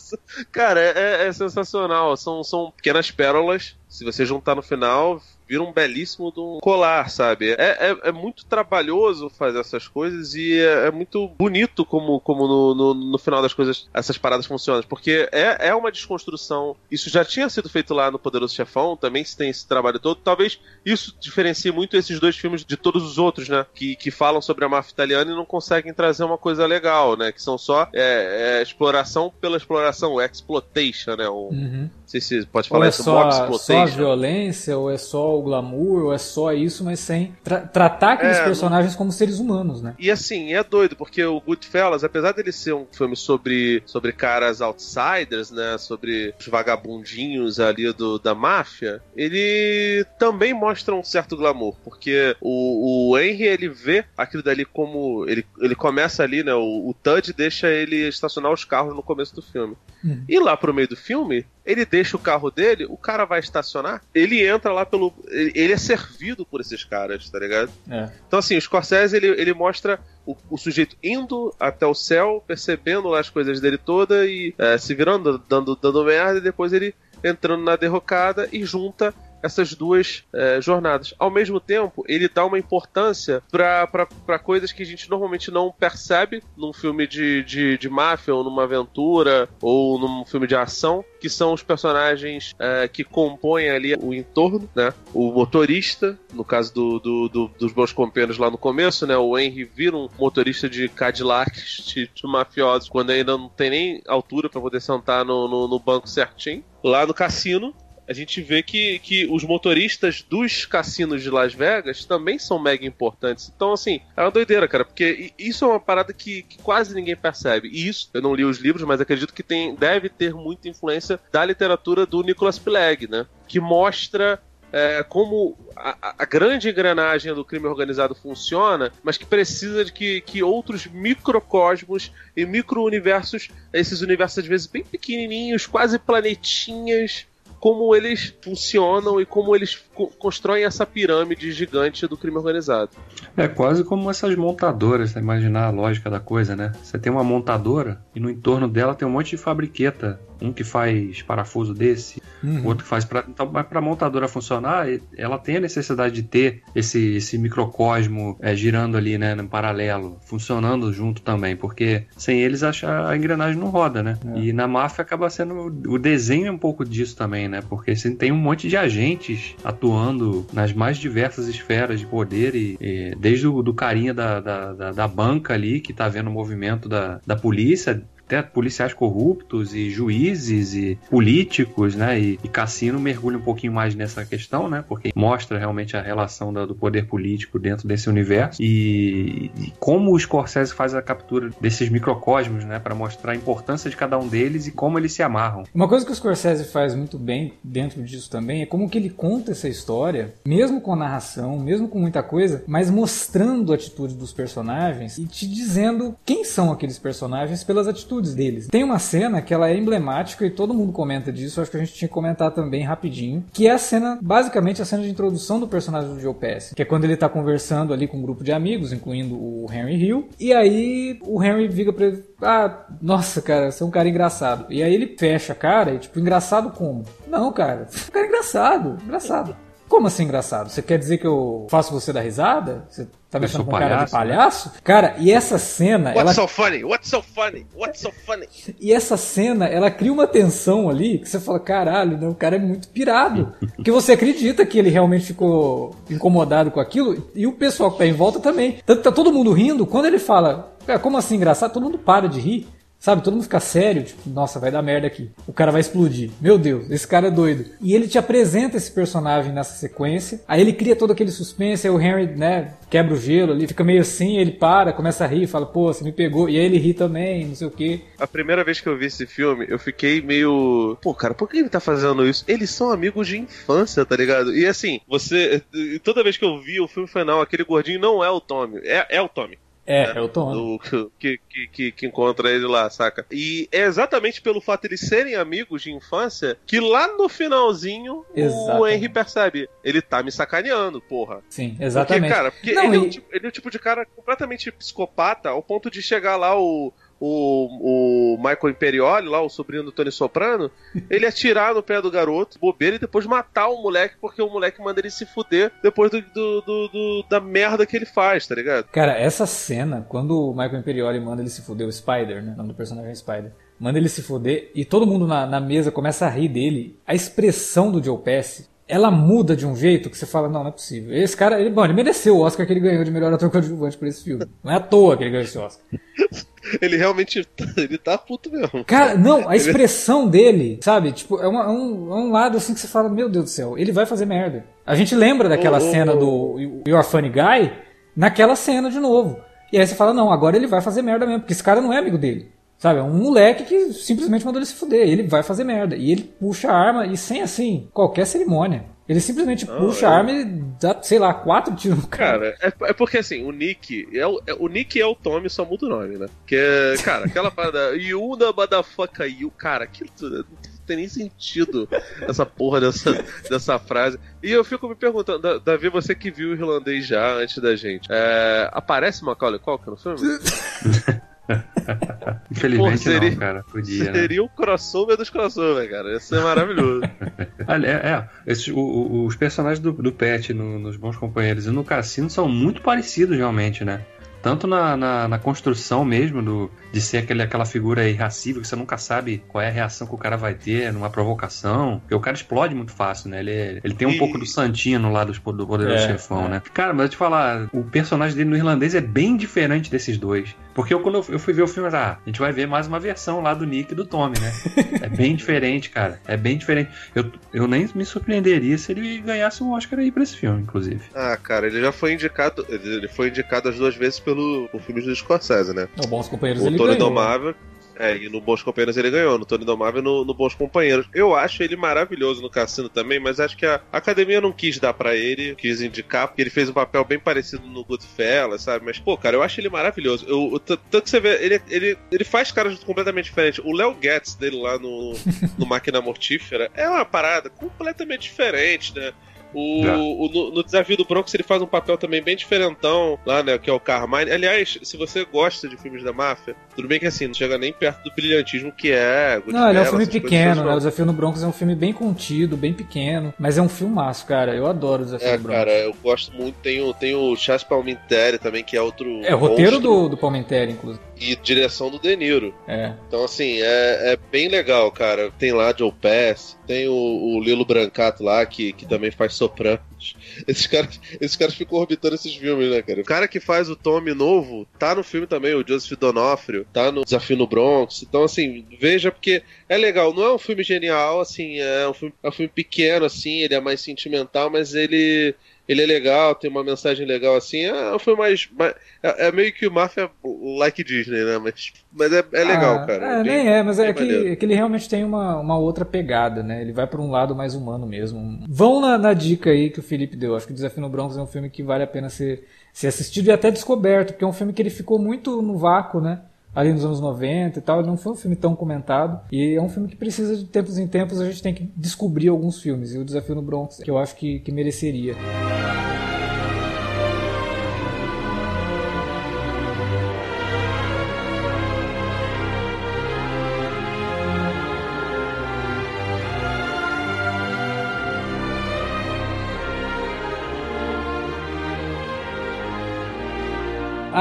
Cara, é, é sensacional. São, são pequenas pérolas. Se você juntar no final, vira um belíssimo de um colar, sabe? É, é, é muito trabalhoso fazer essas coisas e é, é muito bonito como, como no, no, no final das coisas essas paradas funcionam. Porque é, é uma desconstrução. Isso já tinha sido feito lá no Poderoso Chefão, também se tem esse trabalho todo. Talvez isso diferencie muito esses dois filmes de todos os outros, né? Que, que falam sobre a máfia italiana e não conseguem trazer uma coisa legal, né? Que são só é, é, exploração pela exploração, exploitation, né? O, Uhum. Não sei se pode falar é isso, só, mob só a violência, ou é só o glamour, ou é só isso, mas sem tra- tratar aqueles É, personagens como seres humanos, né? E assim, é doido, porque o Goodfellas, apesar dele ser um filme sobre, sobre caras outsiders, né? Sobre os vagabundinhos ali do, da máfia, ele também mostra um certo glamour, porque o, o Henry, ele vê aquilo dali como. Ele, ele começa ali, né? O, o Tud deixa ele estacionar os carros no começo do filme. Uhum. E lá pro meio do filme, ele deixa o carro dele, o cara vai estacionar, ele entra lá pelo. Ele, é servido por esses caras, tá ligado? É. Então, assim, o Scorsese ele, ele mostra o, o sujeito indo até o céu, percebendo lá as coisas dele toda e é, se virando, dando, dando merda, e depois ele entrando na derrocada e junta essas duas é, jornadas. Ao mesmo tempo, ele dá uma importância para coisas que a gente normalmente não percebe num filme de, de, de máfia, ou numa aventura, ou num filme de ação, que são os personagens é, que compõem ali o entorno, né? O motorista, no caso do, do- do- dos bons companheiros lá no começo, né? O Henry vira um motorista de Cadillacs de, de mafiosos, quando ainda não tem nem altura para poder sentar no, no, no banco certinho. Lá no cassino, a gente vê que, que os motoristas dos cassinos de Las Vegas também são mega importantes. Então, assim, é uma doideira, cara, porque isso é uma parada que, que quase ninguém percebe. E isso, eu não li os livros, mas acredito que tem, deve ter muita influência da literatura do Nicholas Pilegg, né? Que mostra é, como a- a grande engrenagem do crime organizado funciona, mas que precisa de que, que outros microcosmos e micro-universos, esses universos às vezes bem pequenininhos, quase planetinhas, como eles funcionam e como eles co- constroem essa pirâmide gigante do crime organizado. É quase como essas montadoras, tá? imaginar a lógica da coisa, né? Você tem uma montadora e no entorno dela tem um monte de fabriqueta. Um que faz parafuso desse, Uhum. outro que faz para então, mas para a montadora funcionar, ela tem a necessidade de ter esse, esse microcosmo é, girando ali, né, no paralelo, funcionando junto também, porque sem eles a, a engrenagem não roda, né? É. E na máfia acaba sendo o desenho é um pouco disso também, né? Porque você tem um monte de agentes atuando nas mais diversas esferas de poder e, e desde o do carinha da, da, da, da banca ali que tá vendo o movimento da, da polícia até policiais corruptos e juízes e políticos, né? E, e Cassino mergulha um pouquinho mais nessa questão, né? Porque mostra realmente a relação da- do poder político dentro desse universo e, e como o Scorsese faz a captura desses microcosmos, né? Para mostrar a importância de cada um deles e como eles se amarram. Uma coisa que o Scorsese faz muito bem dentro disso também é como que ele conta essa história, mesmo com narração, mesmo com muita coisa, mas mostrando a atitude dos personagens e te dizendo quem são aqueles personagens pelas atitudes. Atitudes deles. Tem uma cena que ela é emblemática e todo mundo comenta disso, acho que a gente tinha que comentar também rapidinho, que é a cena, basicamente a cena de introdução do personagem do Joe Pass, que é quando ele tá conversando ali com um grupo de amigos, incluindo o Henry Hill, e aí o Henry viga pra ele, ah, nossa, cara, você é um cara engraçado. E aí ele fecha a cara e tipo, engraçado como? Não, cara, um (laughs) cara engraçado, engraçado. Como assim engraçado? Você quer dizer que eu faço você dar risada? Você tá me achando com cara de palhaço? Né? Cara, e essa cena. What's ela... so funny? What's so funny? What's so funny? E essa cena, ela cria uma tensão ali que você fala: caralho, né? o cara é muito pirado. (laughs) que você acredita que ele realmente ficou incomodado com aquilo e o pessoal que tá em volta também. Tanto tá todo mundo rindo, quando ele fala, como assim engraçado? Todo mundo para de rir. Sabe, todo mundo fica sério, tipo, nossa, vai dar merda aqui. O cara vai explodir. Meu Deus, esse cara é doido. E ele te apresenta esse personagem nessa sequência. Aí ele cria todo aquele suspense, aí o Henry, né, quebra o gelo ali, fica meio assim, ele para, começa a rir, fala, pô, você me pegou. E aí ele ri também, não sei o quê. A primeira vez que eu vi esse filme, eu fiquei meio. Pô, cara, por que ele tá fazendo isso? Eles são amigos de infância, tá ligado? E assim, você. Toda vez que eu vi o filme foi, não, aquele gordinho não é o Tommy. É, é o Tommy. É, né? é o Tom. Do, que, que, que, encontra ele lá, saca? E é exatamente pelo fato de eles serem amigos de infância que lá no finalzinho exatamente. o Henry percebe. Ele tá me sacaneando, porra. Sim, exatamente. Porque, cara, porque Não, ele, e... é o tipo, ele é o tipo de cara completamente psicopata ao ponto de chegar lá o o, o Michael Imperioli, lá, o sobrinho do Tony Soprano, (laughs) ele atirar no pé do garoto, bobeira, e depois matar o moleque, porque o moleque manda ele se fuder depois do, do, do, do da merda que ele faz, tá ligado? Cara, essa cena, quando o Michael Imperioli manda ele se fuder, o Spider, né? O nome do personagem é Spider. Manda ele se fuder e todo mundo na, na mesa começa a rir dele. A expressão do Joe Pesci ela muda de um jeito que você fala, não, não é possível. Esse cara, ele, bom, ele mereceu o Oscar que ele ganhou de melhor ator coadjuvante por esse filme. Não é à toa que ele ganhou esse Oscar. (laughs) ele realmente, ele tá puto mesmo. Cara, não, a (laughs) expressão dele, sabe, tipo, é, uma, é, um, é um lado assim que você fala, meu Deus do céu, ele vai fazer merda. A gente lembra daquela oh, cena do You're Funny Guy, naquela cena de novo. E aí você fala, não, agora ele vai fazer merda mesmo, porque esse cara não é amigo dele. Sabe, é um moleque que simplesmente mandou ele se fuder. Ele vai fazer merda. E ele puxa a arma e sem assim, qualquer cerimônia. Ele simplesmente não, puxa a arma e dá, sei lá, quatro tiros no cara. Cara, é, é porque assim, o Nick. É o, é, o Nick é o Tommy, só muda o nome, né? Que cara, aquela parada. (laughs) Yuna Motherfucker You, cara. Não tem nem sentido essa porra dessa, dessa frase. E eu fico me perguntando, Davi, você que viu o irlandês já antes da gente, é, aparece Macaulay Culkin no filme? (laughs) (laughs) Infelizmente Pô, seria, não, cara. Podia, né? seria né? o crossover dos crossover, cara. Ia ser maravilhoso. (laughs) é, é esses, o, os personagens do, do Pet no, nos Bons Companheiros e no Cassino são muito parecidos, realmente, né? Tanto na, na, na, construção mesmo do, de ser aquele, aquela figura irracível que você nunca sabe qual é a reação que o cara vai ter numa provocação. Porque o cara explode muito fácil, né? Ele, ele tem um e... pouco do Santino lá do, do Poderoso é, Chefão, é. né? Cara, mas eu te falar, o personagem dele no irlandês é bem diferente desses dois. Porque eu, quando eu fui ver o filme, ah, a gente vai ver mais uma versão lá do Nick e do Tommy, né? (laughs) é bem diferente, cara. É bem diferente. Eu, eu nem me surpreenderia se ele ganhasse um Oscar aí pra esse filme, inclusive. Ah, cara, ele já foi indicado. Ele foi indicado as duas vezes pelo, por filmes do Scorsese, né? O Bons Companheiros o ele Tony Domável. É, e no Bons Companheiros ele ganhou, no Tony Domável e no, no Bons Companheiros. Eu acho ele maravilhoso no Cassino também, mas acho que a academia não quis dar para ele, quis indicar, porque ele fez um papel bem parecido no Goodfellas, sabe? Mas, pô, cara, eu acho ele maravilhoso. Eu, tanto que você vê, ele, ele, ele faz caras completamente diferentes. O Léo Getz dele lá no, (laughs) no Máquina Mortífera é uma parada completamente diferente, né? O, o no, no, desafio do Bronx ele faz um papel também bem diferentão lá, né? Que é o Carmine. Aliás, se você gosta de filmes da máfia, tudo bem que assim, não chega nem perto do brilhantismo que é. não, ele é um filme pequeno, né? O Desafio no Bronx é um filme bem contido, bem pequeno, mas é um filmaço, cara. Eu adoro o Desafio é, no Bronx. cara, eu gosto muito. Tem o, tem o Chas Palminteri também, que é outro. É, o roteiro do, do Palminteri, inclusive. E direção do De Niro. É. Então, assim, é, é bem legal, cara. Tem lá Joe Pass, tem o, o Lilo Brancato lá, que, que também faz sopranos. (laughs) Esses caras, esses caras ficam orbitando esses filmes, né, cara? O cara que faz o Tommy novo tá no filme também, o Joseph Donofrio, tá no Desafio no Bronx. Então, assim, veja, porque é legal. Não é um filme genial, assim, é um filme, é um filme pequeno, assim, ele é mais sentimental, mas ele ele é legal, tem uma mensagem legal assim. É, foi mais. mais é, é, meio que o Mafia like Disney, né? Mas, mas é, é legal, ah, cara. É, nem é, mas é que, é que, ele realmente tem uma, uma outra pegada, né? Ele vai para um lado mais humano mesmo. Vão na, na, dica aí que o Felipe deu. Acho que o Desafio no Bronx é um filme que vale a pena ser, ser assistido e até descoberto, porque é um filme que ele ficou muito no vácuo, né? Ali nos anos 90 e tal. Ele não foi um filme tão comentado. E é um filme que precisa de tempos em tempos a gente tem que descobrir alguns filmes. E o Desafio no Bronx, que eu acho que, que mereceria.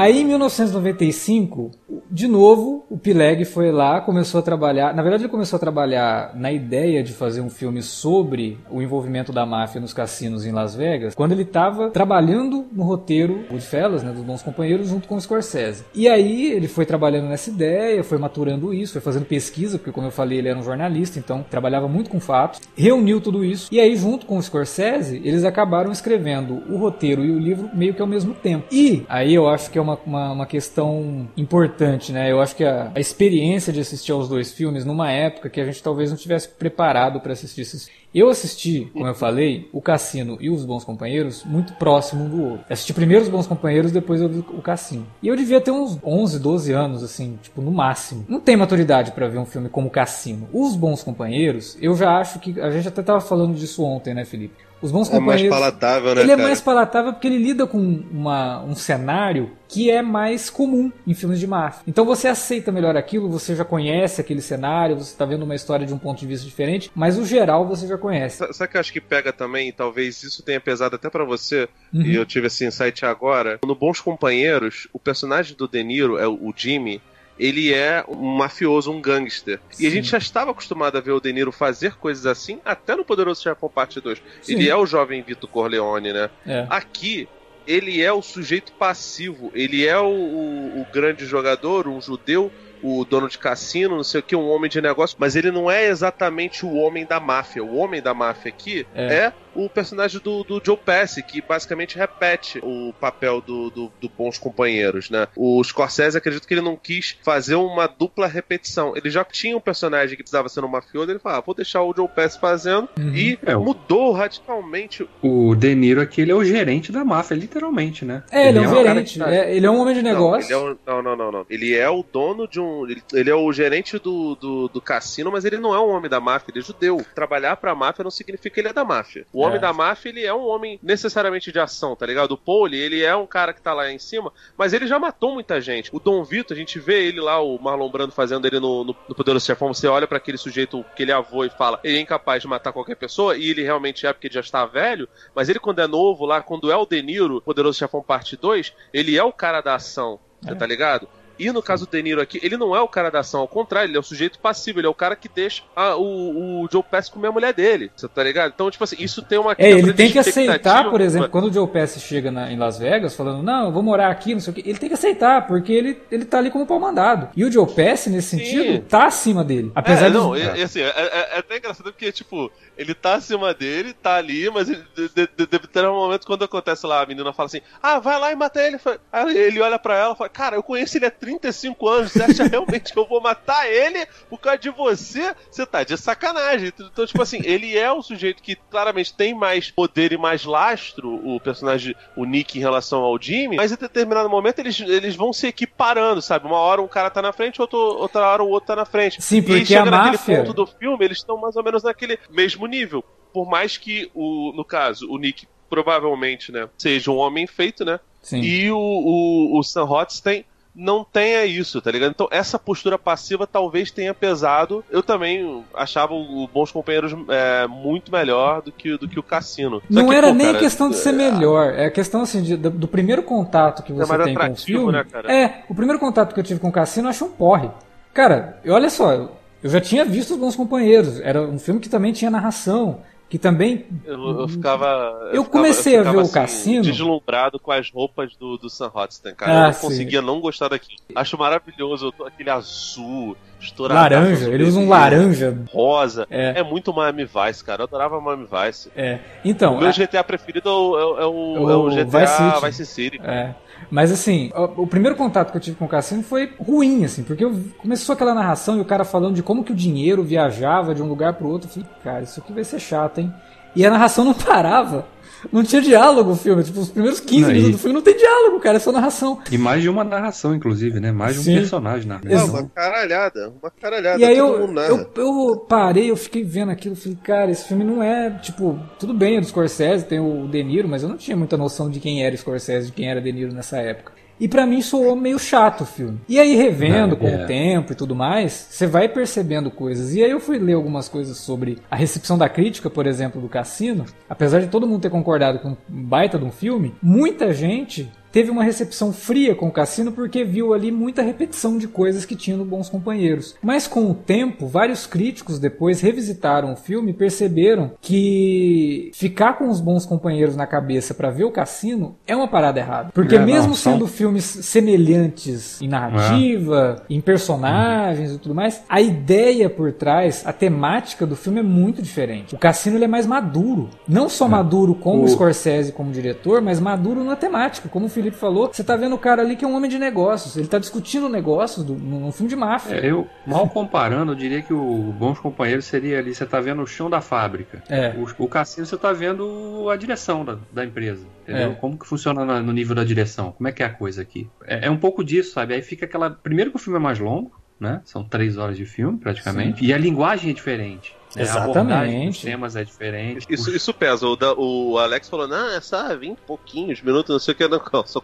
Aí em 1995, de novo, o Pileg foi lá, começou a trabalhar. Na verdade, ele começou a trabalhar na ideia de fazer um filme sobre o envolvimento da máfia nos cassinos em Las Vegas, quando ele estava trabalhando no roteiro Goodfellas, né, dos Bons Companheiros, junto com o Scorsese. E aí ele foi trabalhando nessa ideia, foi maturando isso, foi fazendo pesquisa, porque como eu falei, ele era um jornalista, então trabalhava muito com fatos, reuniu tudo isso. E aí, junto com o Scorsese, eles acabaram escrevendo o roteiro e o livro meio que ao mesmo tempo. E aí eu acho que é uma uma, uma, uma, questão importante, né? Eu acho que a, a, experiência de assistir aos dois filmes numa época que a gente talvez não tivesse preparado para assistir esses. Eu assisti, como eu falei, o Cassino e os Bons Companheiros muito próximo um do outro. Eu assisti primeiro os Bons Companheiros, depois eu vi o Cassino. E eu devia ter uns 11, 12 anos, assim, tipo, no máximo. Não tem maturidade para ver um filme como Cassino. Os Bons Companheiros, eu já acho que. A gente até tava falando disso ontem, né, Felipe? Os bons companheiros. É mais palatável, né? Ele cara? é mais palatável porque ele lida com uma, um cenário que é mais comum em filmes de máfia. Então você aceita melhor aquilo, você já conhece aquele cenário, você está vendo uma história de um ponto de vista diferente, mas o geral você já conhece. Sabe o que eu acho que pega também? Talvez isso tenha pesado até para você, uhum. e eu tive esse insight agora. No Bons Companheiros, o personagem do De Niro, é o Jimmy, ele é um mafioso, um gangster. Sim. E a gente já estava acostumado a ver o De Niro fazer coisas assim, até no Poderoso Chefão Parte 2. Sim. Ele é o jovem Vito Corleone, né? É. Aqui, ele é o sujeito passivo, ele é o, o, o grande jogador, um judeu o dono de cassino, não sei o que, um homem de negócio, mas ele não é exatamente o homem da máfia. O homem da máfia aqui é, é o personagem do, do Joe Pesci, que basicamente repete o papel do, do, do, Bons Companheiros, né? O Scorsese, acredito que ele não quis fazer uma dupla repetição. Ele já tinha um personagem que precisava ser um mafioso, ele falou, ah, vou deixar o Joe Pesci fazendo, uhum. e é, mudou radicalmente. O De Niro aqui, ele é o gerente da máfia, literalmente, né? É, ele, ele é, um gerente, tá... é, ele é um homem de negócio. Não, é um, não, não, não, não, Ele é o dono de um... Ele, ele é o gerente do, do, do, cassino, mas ele não é um homem da máfia, ele é judeu. Trabalhar pra máfia não significa que ele é da máfia. O homem é. da máfia, ele é um homem necessariamente de ação, tá ligado? O Paul, ele é um cara que tá lá em cima, mas ele já matou muita gente. O Dom Vito, a gente vê ele lá, o Marlon Brando fazendo ele no, no, no Poderoso Chefão, você olha para aquele sujeito que ele é avô e fala, ele é incapaz de matar qualquer pessoa, e ele realmente é porque ele já está velho, mas ele quando é novo lá, quando é o De Niro, Poderoso Chefão parte 2, ele é o cara da ação, é. tá ligado? E no caso do De Niro aqui, ele não é o cara da ação, ao contrário, ele é o sujeito passivo, ele é o cara que deixa a, o, o Joe Pesci comer a mulher dele, você tá ligado? Então, tipo assim, isso tem uma É, ele tem que aceitar, por exemplo, quando o Joe Pesci chega na, em Las Vegas falando, não, eu vou morar aqui, não sei o que, ele tem que aceitar, porque ele, ele tá ali como pau mandado. E o Joe Pesci, nesse Sim. sentido, tá acima dele. Apesar é, de... não, é, assim, é, é, é até engraçado porque, tipo, ele tá acima dele, tá ali, mas ele, de, de, de, ter um momento quando acontece lá, a menina fala assim: Ah, vai lá e mata ele. Aí ele olha pra ela e fala: Cara, eu conheço ele há 35 anos, você acha (laughs) realmente que eu vou matar ele por causa de você? Você tá de sacanagem. Então, tipo assim, ele é um sujeito que claramente tem mais poder e mais lastro, o personagem, o Nick, em relação ao Jimmy, mas em determinado momento eles, eles vão se equiparando, sabe? Uma hora um cara tá na frente, outro, outra hora o outro tá na frente. Sim, porque e a máfia... ponto do filme, eles estão mais ou menos naquele mesmo nível. Por mais que, o, no caso, o Nick provavelmente, né, seja um homem feito, né? Sim. E o, o, o Sam Hotzstein não tenha isso, tá ligado? Então essa postura passiva talvez tenha pesado. Eu também achava o Bons Companheiros é, muito melhor do que, do que o Cassino. Só não que, era pô, nem cara, questão de ser é... melhor, é a questão assim de, do, do, primeiro contato que você é tem com o filme. Né, é, o primeiro contato que eu tive com o Cassino eu achei um porre. Cara, olha só, eu já tinha visto os Bons Companheiros, era um filme que também tinha narração, que também. Eu, eu ficava. Eu, eu comecei ficava, eu a ver assim, o cassino. Deslumbrado com as roupas do, do Sam Hotzstein, cara. Ah, eu não sim. conseguia não gostar daquilo. Acho maravilhoso aquele azul. Estourado, laranja, ele usa um laranja. Rosa. É. é muito Miami Vice, cara. Eu adorava Miami Vice. É. Então. O meu. GTA preferido é o, é, o, o, é o GTA Vice City. Vice City. É. Mas assim, o, o, primeiro contato que eu tive com o Cassino foi ruim, assim, porque eu, começou aquela narração e o cara falando de como que o dinheiro viajava de um lugar pro outro. Eu falei, cara, isso aqui vai ser chato, hein? E a narração não (laughs) parava. Não tinha diálogo o filme. Tipo, os primeiros 15 minutos e... do filme não tem diálogo, cara, é só narração. E mais de uma narração, inclusive, né? Mais de um Sim. personagem na é, uma caralhada, uma caralhada. E aí eu, eu, eu, parei, eu fiquei vendo aquilo, falei, cara, esse filme não é, tipo, tudo bem, é do Scorsese, tem o De Niro, mas eu não tinha muita noção de quem era Scorsese, de quem era De Niro nessa época. E para mim soou meio chato o filme. E aí, revendo com é. o tempo e tudo mais, você vai percebendo coisas. E aí eu fui ler algumas coisas sobre a recepção da crítica, por exemplo, do Cassino. Apesar de todo mundo ter concordado com um baita de um filme, muita gente teve uma recepção fria com o Cassino porque viu ali muita repetição de coisas que tinha no Bons Companheiros. Mas com o tempo, vários críticos depois revisitaram o filme e perceberam que ficar com os Bons Companheiros na cabeça para ver o Cassino é uma parada errada. Porque é, mesmo não, sendo filmes semelhantes em narrativa, é. em personagens uhum. e tudo mais, a ideia por trás, a temática do filme é muito diferente. O Cassino ele é mais maduro. Não só é. maduro como o Scorsese como diretor, mas maduro na temática, como o Felipe falou, você tá vendo o cara ali que é um homem de negócios. Ele tá discutindo negócios do, num filme de máfia. É, eu, mal comparando, eu diria que o Bons Companheiros seria ali, você tá vendo o chão da fábrica. É. O, o cassino você tá vendo a direção da, da empresa. Entendeu? É. Como que funciona no nível da direção? Como é que é a coisa aqui? É, é um pouco disso, sabe? Aí fica aquela. Primeiro que o filme é mais longo, né? São três horas de filme, praticamente. Sim. E a linguagem é diferente. É, Exatamente. Os temas é diferente. Isso, isso pesa. O, da, o Alex falou, não, é só 20 pouquinhos minutos, não sei o que, não. (laughs) São,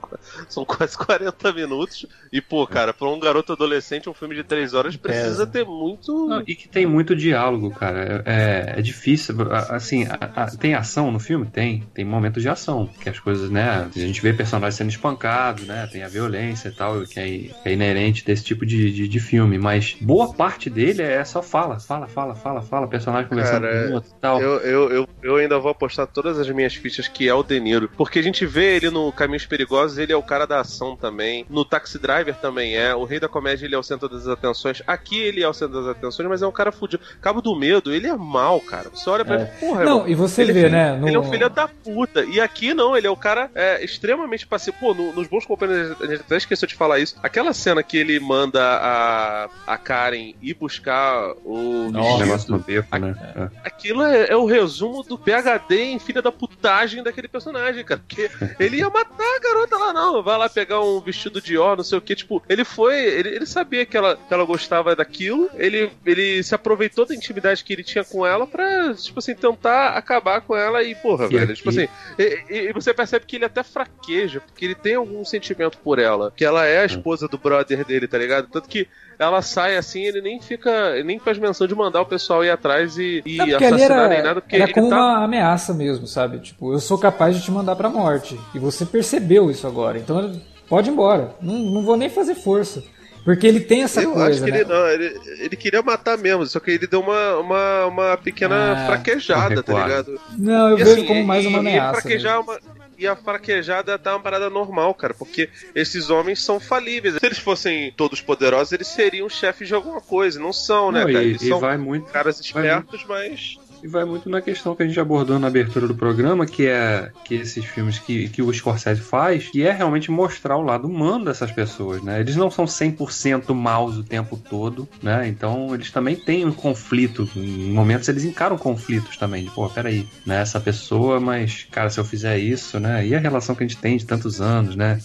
são quase 40 minutos. E, pô, cara, pra um garoto adolescente, um filme de 3 horas precisa é. ter muito. Não, e que tem muito diálogo, cara. É, é difícil. Assim, a, a, tem ação no filme? Tem. Tem momentos de ação. Que as coisas, né? A gente vê personagens sendo espancados, né? Tem a violência e tal, que é, é inerente desse tipo de, de, de filme. Mas boa parte dele é só fala, fala, fala, fala, fala personagem conversando Cara, com o outro e tal. Eu, eu, eu, eu, ainda vou apostar todas as minhas fichas que é o De Niro. Porque a gente vê ele no Caminhos Perigosos, ele é o cara da ação também. No Taxi Driver também é. O Rei da Comédia, ele é o centro das atenções. Aqui ele é o centro das atenções, mas é um cara fudido. Cabo do Medo, ele é mal, cara. Você olha pra é. ele, porra, Não, irmão, e você vê, é né? No... Ele é um filho da puta. E aqui não, ele é o cara é, extremamente passivo. Pô, no, nos bons companheiros, a gente até esqueceu de falar isso. Aquela cena que ele manda a, a Karen ir buscar o. Nossa, negócio no né? É. Aquilo é, é, o resumo do PHD em filha da putagem daquele personagem, cara. Porque (laughs) ele ia matar a garota lá, não. Vai lá pegar um vestido de ó, não sei o que. Tipo, ele foi. Ele, ele sabia que ela, que ela gostava daquilo. Ele, ele se aproveitou da intimidade que ele tinha com ela pra, tipo assim, tentar acabar com ela e, porra, e velho. Aqui... Tipo assim. E, e, você percebe que ele até fraqueja, porque ele tem algum sentimento por ela. Que ela é a esposa do brother dele, tá ligado? Tanto que ela sai assim, ele nem fica. Ele nem faz menção de mandar o pessoal ir atrás e, e não, assassinar era, nem nada. Porque era como tá... uma ameaça mesmo, sabe? Tipo, eu sou capaz de te mandar pra morte. E você percebeu isso agora. Então pode ir embora. Não, não vou nem fazer força. Porque ele tem essa eu coisa. Acho que né? ele, não, ele, ele, queria matar mesmo, só que ele deu uma, uma, uma pequena ah, fraquejada, tá ligado? Não, eu e, vejo assim, como mais uma ameaça. E fraquejar uma, e a fraquejada tá uma parada normal, cara, porque esses homens são falíveis. Se eles fossem todos poderosos, eles seriam chefes de alguma coisa, não são, né, não, cara? Eles e, são vai muito, caras espertos, mas e vai muito na questão que a gente abordou na abertura do programa, que é que esses filmes que, que o Scorsese faz, que é realmente mostrar o lado humano dessas pessoas, né? Eles não são 100% maus o tempo todo, né? Então eles também têm um conflito. Em momentos eles encaram conflitos também. De, pô, peraí, né? Essa pessoa, mas, cara, se eu fizer isso, né? E a relação que a gente tem de tantos anos, né?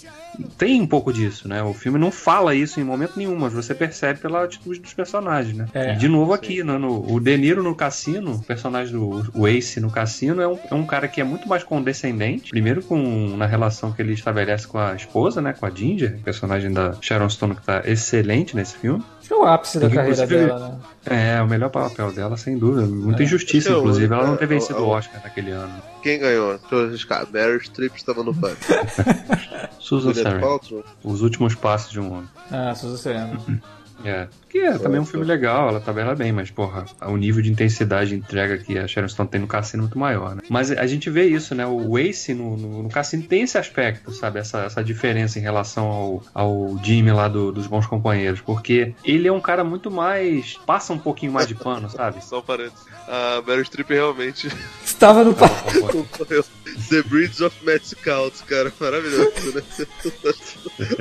Tem um pouco disso, né? O filme não fala isso em momento nenhum, mas você percebe pela atitude dos personagens, né? É, de novo aqui, né? no, o De Niro no cassino, o personagem do o Ace no cassino é um, é um cara que é muito mais condescendente, primeiro com na relação que ele estabelece com a esposa, né? Com a Ginger, personagem da Sharon Stone que tá excelente nesse filme. É o ápice da carreira dela, né? É, o melhor papel dela, sem dúvida. Muita é. injustiça, é inclusive. Ela não ter vencido o Oscar naquele ano. Quem ganhou? Deixa eu arriscar. Meryl Streep estava no banco. (laughs) Susan Sarandon. Os últimos passos de um homem. Ah, Susan Sarandon. (laughs) É. Que é também um filme legal, ela tabela bem, mas, porra, o nível de intensidade de entrega que a Sharon Stone tem no Cassino é muito maior, né? Mas a gente vê isso, né? O Ace no, no, no Cassino tem esse aspecto, sabe? Essa, essa diferença em relação ao, ao Jimmy lá do, dos Bons Companheiros, porque ele é um cara muito mais. passa um pouquinho mais de pano, (laughs) sabe? Só um parênteses. A Meryl Streep realmente. Estava no. (laughs) The Bridge of Madison, cara. Maravilhoso, né?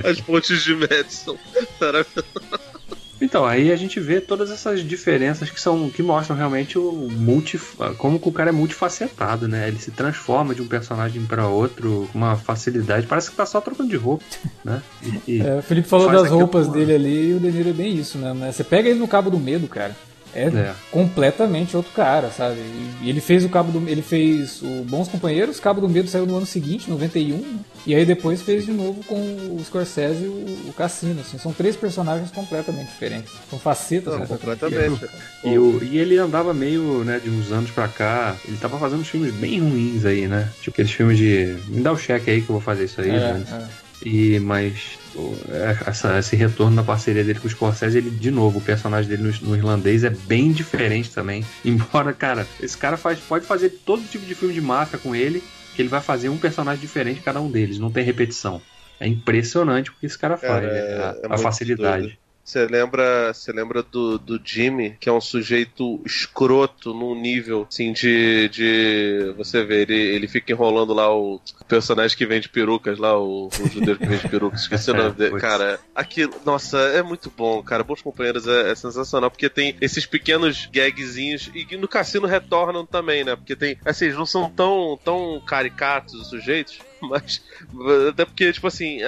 (laughs) As pontes de Madison. Maravilhoso. Então, aí a gente vê todas essas diferenças que são que mostram realmente o multi como que o cara é multifacetado, né? Ele se transforma de um personagem para outro com uma facilidade. Parece que tá só trocando de roupa, (laughs) né? E, e é, o Felipe falou das roupas dele ali e o Deniro é bem isso, né? Você pega ele no cabo do medo, cara é, é, completamente outro cara, sabe? E ele fez o Cabo do ele fez o Bons Companheiros, Cabo do Medo saiu no ano seguinte, 91, e aí depois fez de novo com o Scorsese e o, o Cassino, assim, são três personagens completamente diferentes, são facetas Não, completamente. E, o, e ele andava meio, né, de uns anos pra cá, ele tava fazendo filmes bem ruins aí, né? Tipo aqueles filmes de me dá o cheque aí que eu vou fazer isso aí, é, né? é. E mas essa, esse retorno na parceria dele com o Scorsese, ele, de novo, o personagem dele no, no, irlandês é bem diferente também. (laughs) Embora, cara, esse cara faz, pode fazer todo tipo de filme de máfia com ele, que ele vai fazer um personagem diferente cada um deles, não tem repetição. É impressionante o que esse cara faz, é, é, a, é a facilidade. Doido. Você lembra, você lembra do, do Jimmy, que é um sujeito escroto num nível assim de. de você vê, ele, ele fica enrolando lá o personagem que vende perucas lá, o, o judeu que vende perucas, esqueci o (laughs) nome dele. Cara, aquilo, nossa, é muito bom, cara. Bons companheiros é, é, sensacional, porque tem esses pequenos gagzinhos e no cassino retornam também, né? Porque tem. Assim, eles não são tão, tão caricatos os sujeitos (laughs) mas até porque, tipo assim,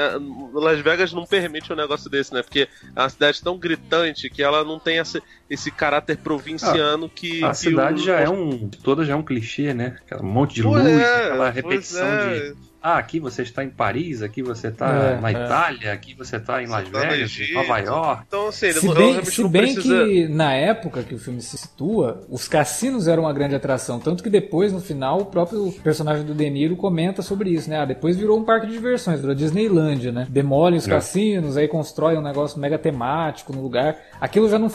Las Vegas não permite um negócio desse, né? Porque é uma cidade tão gritante que ela não tem esse, esse caráter provinciano ah, que. A que cidade o... já é um. Toda já é um clichê, né? Aquela monte de luz, é, aquela repetição é. de ah, aqui você está em Paris, aqui você está é, na é. Itália, aqui você está em Las tá Vegas, tá Nova York. Então, assim, se bem, se bem precisa... que na época que o filme se situa, os cassinos eram uma grande atração, tanto que depois, no final, o próprio personagem do De Niro comenta sobre isso, né? Ah, depois virou um parque de diversões, virou Disneylandia, né? Demole os é. cassinos, aí constrói um negócio mega temático no lugar. Aquilo já não...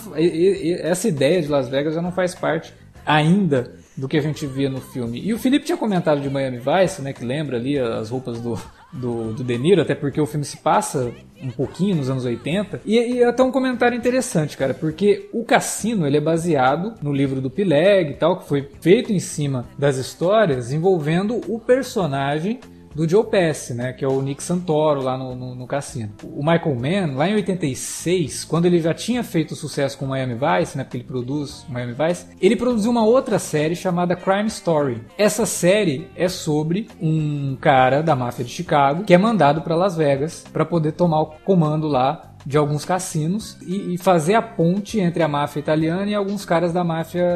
Essa ideia de Las Vegas já não faz parte ainda do que a gente via no filme. E o Felipe tinha comentado de Miami Vice, né, que lembra ali as roupas do, do, do De Niro, até porque o filme se passa um pouquinho nos anos 80. E, e até um comentário interessante, cara, porque o Cassino ele é baseado no livro do Pileg e tal, que foi feito em cima das histórias envolvendo o personagem do Joe Pesci, né, que é o Nick Santoro lá no, no, no, cassino. O Michael Mann, lá em 86, quando ele já tinha feito sucesso com Miami Vice, né, porque ele produz Miami Vice, ele produziu uma outra série chamada Crime Story. Essa série é sobre um cara da máfia de Chicago que é mandado para Las Vegas para poder tomar o comando lá de alguns cassinos e, e, fazer a ponte entre a máfia italiana e alguns caras da máfia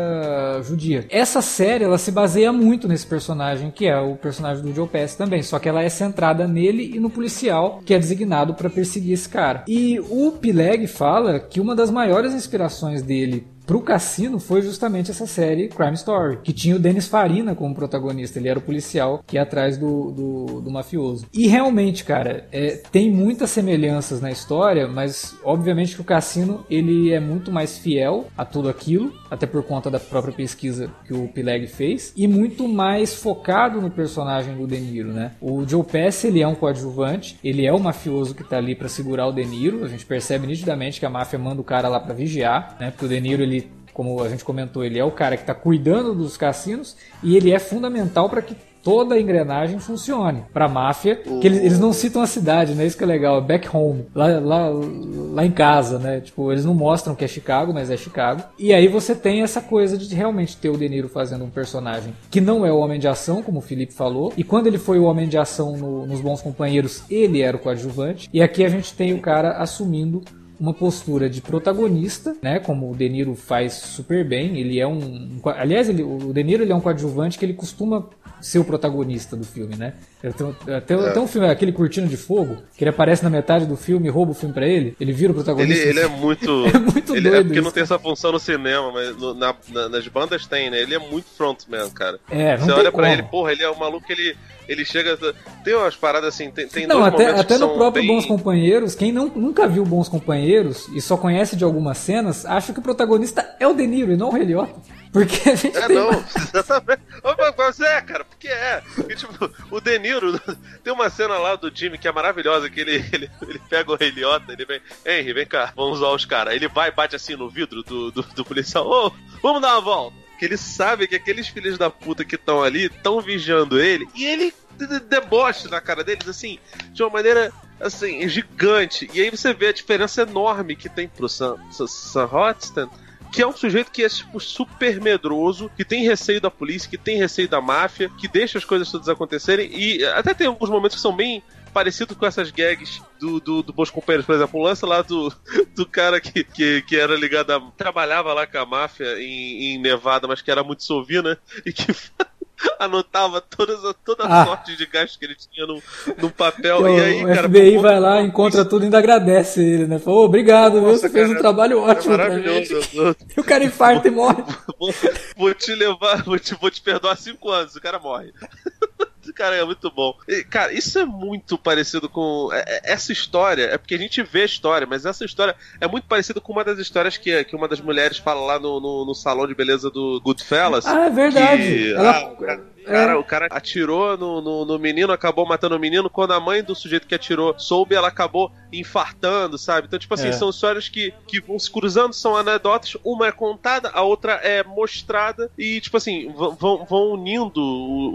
judia. Essa série ela se baseia muito nesse personagem que é o personagem do Joe Pesci também, só que ela é centrada nele e no policial que é designado para perseguir esse cara. E o Pileg fala que uma das maiores inspirações dele pro Cassino foi justamente essa série Crime Story, que tinha o Denis Farina como protagonista. Ele era o policial que ia atrás do, do, do mafioso. E realmente, cara, é, tem muitas semelhanças na história, mas obviamente que o Cassino ele é muito mais fiel a tudo aquilo, até por conta da própria pesquisa que o Pileg fez, e muito mais focado no personagem do De Niro, né? O Joe Pesci, ele é um coadjuvante, ele é o mafioso que tá ali para segurar o De Niro, a gente percebe nitidamente que a máfia manda o cara lá para vigiar, né? Porque o De Niro, ele como a gente comentou, ele é o cara que está cuidando dos cassinos e ele é fundamental para que toda a engrenagem funcione. Pra máfia, que eles, eles, não citam a cidade, né? Isso que é legal, é back home, lá, lá, lá em casa, né? Tipo, eles não mostram que é Chicago, mas é Chicago. E aí você tem essa coisa de realmente ter o De Niro fazendo um personagem que não é o Homem de Ação, como o Felipe falou. E quando ele foi o Homem de Ação no, nos Bons Companheiros, ele era o coadjuvante. E aqui a gente tem o cara assumindo uma postura de protagonista, né? Como o De Niro faz super bem. Ele é um, aliás, ele, o De Niro ele é um coadjuvante que ele costuma ser o protagonista do filme, né? Até, é. até um filme, aquele Curtindo de Fogo, que ele aparece na metade do filme rouba o filme pra ele, ele vira o protagonista. Ele, ele é muito. (laughs) é muito ele, é doido. É porque isso. não tem essa função no cinema, mas no, na, na, nas bandas tem, né? Ele é muito frontman, cara. É, não Você olha como. pra ele, porra, ele é um maluco que ele ele chega. Tem umas paradas assim, tem, tem Não, até, até no próprio bem... Bons Companheiros, quem não, nunca viu Bons Companheiros e só conhece de algumas cenas, acha que o protagonista é o De Niro e não o Heliota. Porque a gente. É, não, (laughs) exatamente. Mas é, cara, porque é. E, tipo, o De Niro, (laughs) tem uma cena lá do Jimmy que é maravilhosa, que ele, ele, ele pega o Heliota, ele vem, Henry, vem cá, vamos usar os caras. Ele vai e bate assim no vidro do, do, do policial, ô, oh, vamos dar uma volta. Que ele sabe que aqueles filhos da puta que estão ali estão vigiando ele e ele deboche na cara deles, assim, de uma maneira assim, gigante. E aí você vê a diferença enorme que tem pro Sam, Sam Hotston que é um sujeito que é tipo super medroso, que tem receio da polícia, que tem receio da máfia, que deixa as coisas todas acontecerem e até tem alguns momentos que são bem parecido com essas gags do, do, do Bons Companheiros, por exemplo, o lance lá do, (laughs) do cara que, que, que era ligado a. trabalhava lá com a máfia em, em Nevada, mas que era muito sovina e que anotava todas, toda a ah. sorte de gastos que ele tinha no, no papel. Então, e aí, o cara, FBI vai lá, encontra tudo e ainda agradece ele, né? Falou, obrigado, Nossa, você cara, fez um trabalho é ótimo. É maravilhoso. (laughs) E o cara infarta e morre. Vou, vou, te levar, vou te, vou te perdoar cinco anos, o cara morre. (laughs) Cara, é muito bom. E, cara, isso é muito parecido com. É, é, essa história, é porque a gente vê a história, mas essa história é muito parecida com uma das histórias que, que uma das mulheres fala lá no, no, no salão de beleza do Goodfellas. Ah, é verdade. Que, Ela... ah, Cara, é. o cara atirou no, no, no, menino, acabou matando o menino. Quando a mãe do sujeito que atirou soube, ela acabou infartando, sabe? Então, tipo assim, é. são histórias que, que vão se cruzando, são anedotas. Uma é contada, a outra é mostrada. E, tipo assim, vão, vão unindo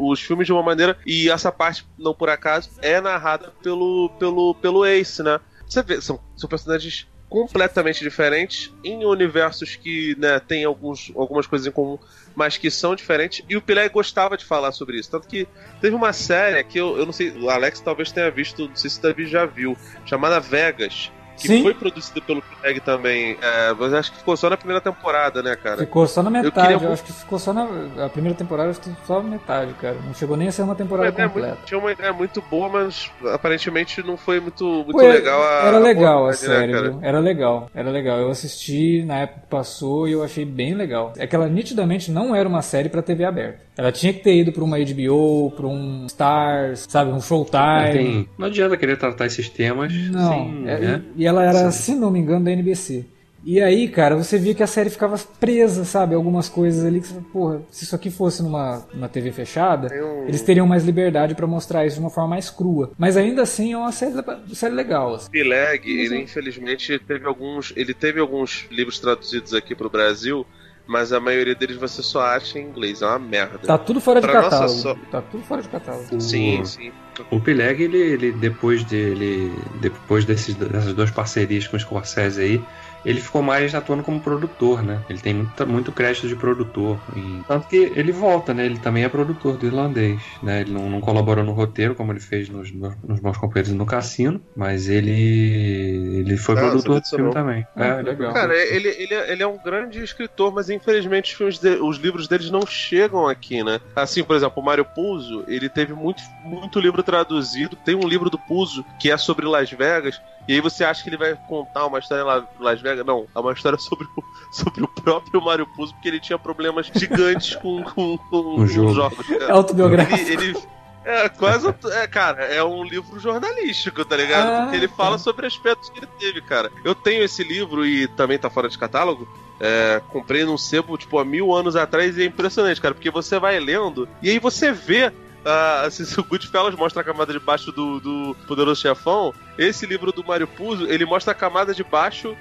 os filmes de uma maneira. E essa parte, não por acaso, é narrada pelo, pelo, pelo Ace, né? Você vê, são, são personagens completamente diferentes em universos que né, tem alguns, algumas coisas em comum, mas que são diferentes. E o Pilé gostava de falar sobre isso. Tanto que teve uma série que eu, eu não sei, o Alex talvez tenha visto, não sei se o Davi já viu, chamada Vegas que Sim. foi produzido pelo Craig também. É, mas acho que ficou só na primeira temporada, né, cara? Ficou só na metade. Eu, queria... eu acho que ficou só na a primeira temporada, acho que só na metade, cara. Não chegou nem a ser uma temporada completa. Muito, tinha uma ideia muito boa, mas aparentemente não foi muito, muito Pô, legal a. Era legal a, a série, né, viu? Era legal, era legal. Eu assisti na época que passou e eu achei bem legal. É que ela nitidamente não era uma série para TV aberta. Ela tinha que ter ido pra uma HBO, pra um Stars, sabe, um Showtime. Tem... Não adianta querer tratar esses temas. Não. Sem, é, né? E ela era, Sim. se não me engano, da NBC. E aí, cara, você via que a série ficava presa, sabe? Algumas coisas ali que você porra, se isso aqui fosse numa, numa TV fechada, um... eles teriam mais liberdade para mostrar isso de uma forma mais crua. Mas ainda assim é uma série, série legal. Assim. Pileg, ele infelizmente teve alguns. Ele teve alguns livros traduzidos aqui pro Brasil mas a maioria deles você só acha em inglês, é uma merda. Tá tudo fora de pra catálogo. Só... Tá tudo fora de catálogo. Sim, sim. O Pileg, ele, ele depois dele, depois desses, dessas duas parcerias com o Scorsese aí, ele ficou mais atuando como produtor, né? Ele tem muito, muito crédito de produtor. E... Tanto que ele volta, né? Ele também é produtor do irlandês, né? Ele não, não colaborou no roteiro, como ele fez nos, nos Bons Companheiros no Cassino, mas ele ele foi ah, produtor do filme também. É, legal. Cara, ele, ele, é, ele é um grande escritor, mas infelizmente os, filmes de, os livros deles não chegam aqui, né? Assim, por exemplo, o Mário Puzo, ele teve muito, muito livro traduzido. Tem um livro do Puzo que é sobre Las Vegas, e aí você acha que ele vai contar uma história em Las Vegas? Não, é uma história sobre o, (laughs) sobre o próprio Mario Puzo, porque ele tinha problemas gigantes com, com, com os jogos. É autobiográfico. Ele, ele, é, quase. É, cara, é um livro jornalístico, tá ligado? Ah, Porque ele fala tá. sobre aspectos que ele teve, cara. Eu tenho esse livro e também tá fora de catálogo. É, comprei num sebo, tipo, há mil anos atrás e é impressionante, cara, porque você vai lendo e aí você vê Uh, assim, (laughs) se o Goodfellas mostra a camada de baixo do, do Poderoso Chefão, esse livro do Mario Puzo, ele mostra a camada de baixo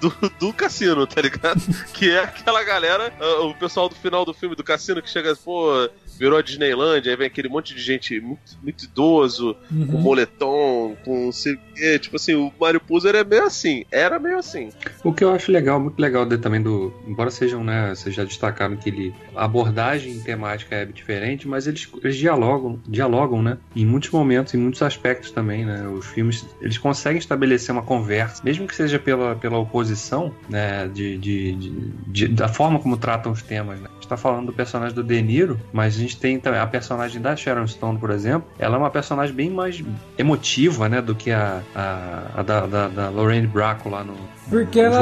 do, do cassino, tá ligado? (laughs) que é aquela galera, uh, o pessoal do final do filme do cassino que chega, pô, virou a Disneylandia, aí vem aquele monte de gente muito, muito idoso, uhum. com moletom, com sei Tipo assim, o Mario Puzo é meio assim. Era meio assim. O que eu acho legal, muito legal de, também do. Embora sejam, né? Vocês já destacaram que ele. A abordagem temática é diferente, mas eles, eles dialogam, dialogam, né? Em muitos momentos, em muitos aspectos também, né? Os filmes, eles conseguem estabelecer uma conversa, mesmo que seja pela, pela oposição, né? De, de, de, de da forma como tratam os temas, né? A gente tá falando do personagem do De Niro, mas a gente tem também a personagem da Sharon Stone, por exemplo. Ela é uma personagem bem mais emotiva, né? Do que a, a, a da, da, da, Lorraine Bracco lá no. Porque ela,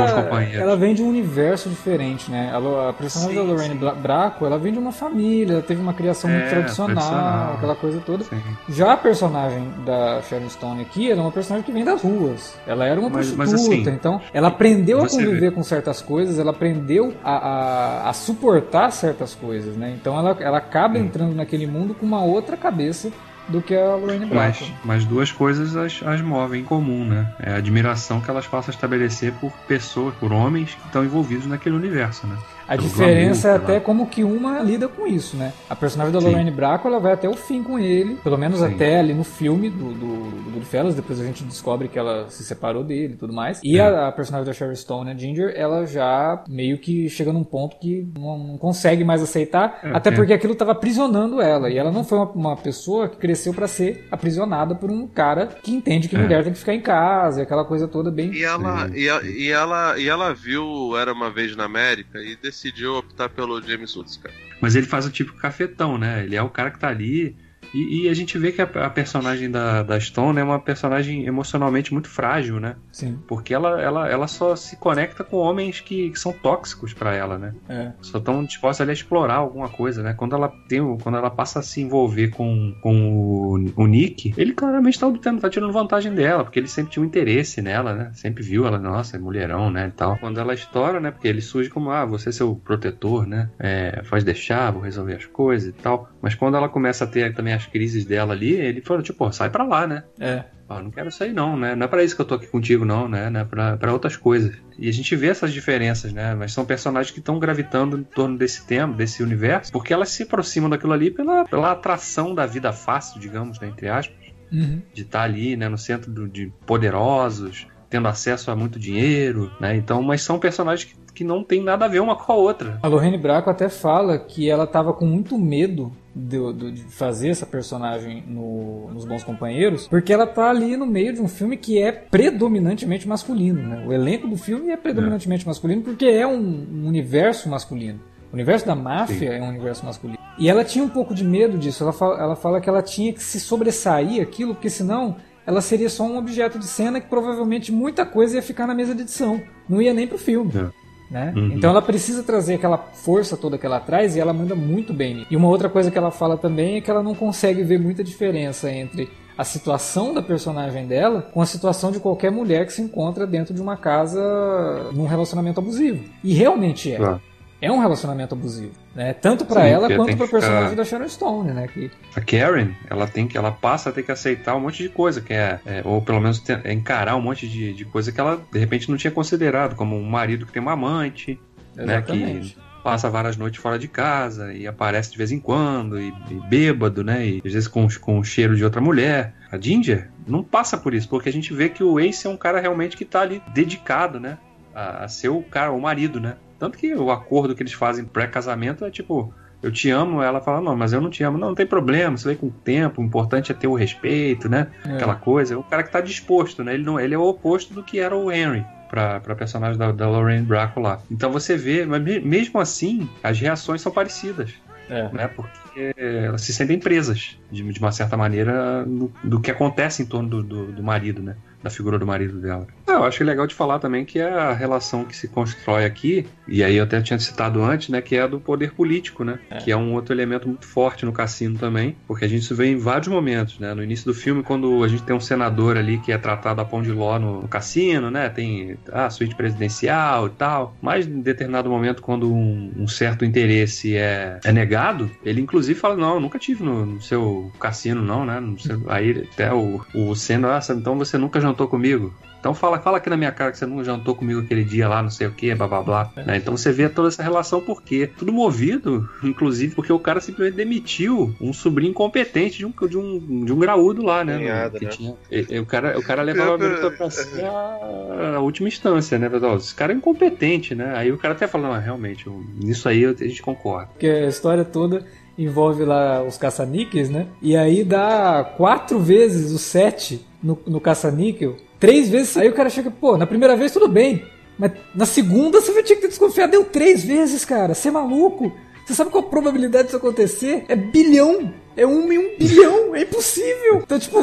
ela vem de um universo diferente, né? A, a personagem sim, da Lorraine sim. Bracco, ela vem de uma família, teve uma criação é, muito tradicional, tradicional, aquela coisa toda. Sim. Já a personagem da Sharon Stone aqui, ela é uma personagem que vem das ruas. Ela era uma mas, prostituta, mas assim, então ela aprendeu a conviver vê. com certas coisas, ela aprendeu a, a, a, suportar certas coisas, né? Então ela, ela acaba entrando naquele mundo com uma outra cabeça do que a Lorraine Bracco. Mas, mas duas coisas as, as movem em comum, né? É a admiração que elas passam a estabelecer por pessoas, por homens que estão envolvidos naquele universo, né? A diferença é até como que uma lida com isso, né? A personagem da Lorraine Bracco, ela vai até o fim com ele, pelo menos Sim. até ali no filme do, do, do Goodfellas, depois a gente descobre que ela se separou dele e tudo mais. E é. a, a, personagem da Sherry Stone, a Ginger, ela já meio que chega num ponto que não, não consegue mais aceitar, é, até é. porque aquilo estava aprisionando ela, e ela não foi uma, uma pessoa que cresceu para ser aprisionada por um cara que entende que é. mulher tem que ficar em casa, aquela coisa toda bem... E ela, e, a, e, ela, e ela viu Era Uma Vez na América e decidiu optar pelo James Woods, cara. Mas ele faz o tipo cafetão, né? Ele é o cara que tá ali e, e, a gente vê que a, a, personagem da, da Stone é uma personagem emocionalmente muito frágil, né? Sim. Porque ela, ela, ela só se conecta com homens que, que são tóxicos para ela, né? É. Só estão dispostos a explorar alguma coisa, né? Quando ela tem, quando ela passa a se envolver com, com o, o Nick, ele claramente está obtendo, tá tirando vantagem dela, porque ele sempre tinha um interesse nela, né? Sempre viu ela, nossa, é mulherão, né? E tal. Quando ela estoura, né? Porque ele surge como, ah, você é seu protetor, né? É, faz deixar, vou resolver as coisas e tal. Mas quando ela começa a ter também as crises dela ali, ele falou, tipo, sai pra lá, né? É. Não quero sair não, né? Não é pra isso que eu tô aqui contigo não, né? Não é pra, pra outras coisas. E a gente vê essas diferenças, né? Mas são personagens que estão gravitando em torno desse tema, desse universo, porque elas se aproximam daquilo ali pela, pela atração da vida fácil, digamos, né? Entre aspas. Uhum. De estar tá ali, né? No centro do, de poderosos, tendo acesso a muito dinheiro, né? Então, mas são personagens que, que não tem nada a ver uma com a outra. A Lorraine Bracco até fala que ela tava com muito medo de, de, fazer essa personagem no, nos Bons Companheiros, porque ela tá ali no meio de um filme que é predominantemente masculino, né? O elenco do filme é predominantemente é. masculino porque é um, um, universo masculino. O universo da máfia Sim. é um universo masculino. E ela tinha um pouco de medo disso. Ela fala, ela fala que ela tinha que se sobressair aquilo, porque senão ela seria só um objeto de cena que provavelmente muita coisa ia ficar na mesa de edição. Não ia nem pro filme. É. Né? Uhum. Então ela precisa trazer aquela força toda que ela traz e ela manda muito bem. E uma outra coisa que ela fala também é que ela não consegue ver muita diferença entre a situação da personagem dela com a situação de qualquer mulher que se encontra dentro de uma casa num relacionamento abusivo. E realmente é. Claro é um relacionamento abusivo, né? Tanto para ela quanto para o personagem da Sharon Stone, né? Que... A Karen, ela tem que, ela passa a ter que aceitar um monte de coisa, que é, é ou pelo menos é encarar um monte de, de coisa que ela de repente não tinha considerado, como um marido que tem uma amante, Exatamente. né? Que passa várias noites fora de casa e aparece de vez em quando e, e bêbado, né? E às vezes com, com o cheiro de outra mulher. A Ginger não passa por isso, porque a gente vê que o Ace é um cara realmente que tá ali dedicado, né? A, a ser o cara, o marido, né? Tanto que o acordo que eles fazem pré-casamento é tipo, eu te amo, ela fala, não, mas eu não te amo. Não, não tem problema, isso vem com o tempo, o importante é ter o respeito, né? É. Aquela coisa. É o cara que tá disposto, né? Ele, não, ele é o oposto do que era o Henry pra, pra personagem da, da Lorraine Bracco lá. Então você vê, mas mesmo assim, as reações são parecidas. É. Né? Porque elas se sentem presas, de, de uma certa maneira, no, do que acontece em torno do, do, do marido, né? Da figura do marido dela. Ah, eu acho legal de falar também que é a relação que se constrói aqui, e aí eu até tinha citado antes, né, que é a do poder político, né? É. Que é um outro elemento muito forte no cassino também, porque a gente se vê em vários momentos, né? No início do filme, quando a gente tem um senador ali que é tratado a pão de ló no, no cassino, né? Tem a suíte presidencial e tal, mas em determinado momento, quando um, um certo interesse é, é, negado, ele inclusive fala, não, eu nunca tive no, no seu cassino, não, né? Seu... aí até o, o Senna, ah, então você nunca jantou comigo? Então fala, fala aqui na minha cara que você não jantou comigo aquele dia lá, não sei o que, blá blá blá. É. Né? Então você vê toda essa relação por quê? Tudo movido, inclusive, porque o cara simplesmente demitiu um sobrinho incompetente de um, de um, de um graúdo lá, né? Cunhado, que né? Tinha, e, o, cara, o cara levava a meritocracia à, à última instância, né? Esse cara é incompetente, né? Aí o cara até fala, não, realmente, nisso aí a gente concorda. Porque a história toda envolve lá os caça-níqueis, né? E aí dá quatro vezes o sete no, no caça-níquel, três vezes. Aí o cara chega, pô, na primeira vez tudo bem. Mas na segunda você vai ter que ter desconfiado. Deu três vezes, cara. Você é maluco? Você sabe qual a probabilidade disso acontecer? É bilhão. É um em um bilhão. É impossível. Então, tipo,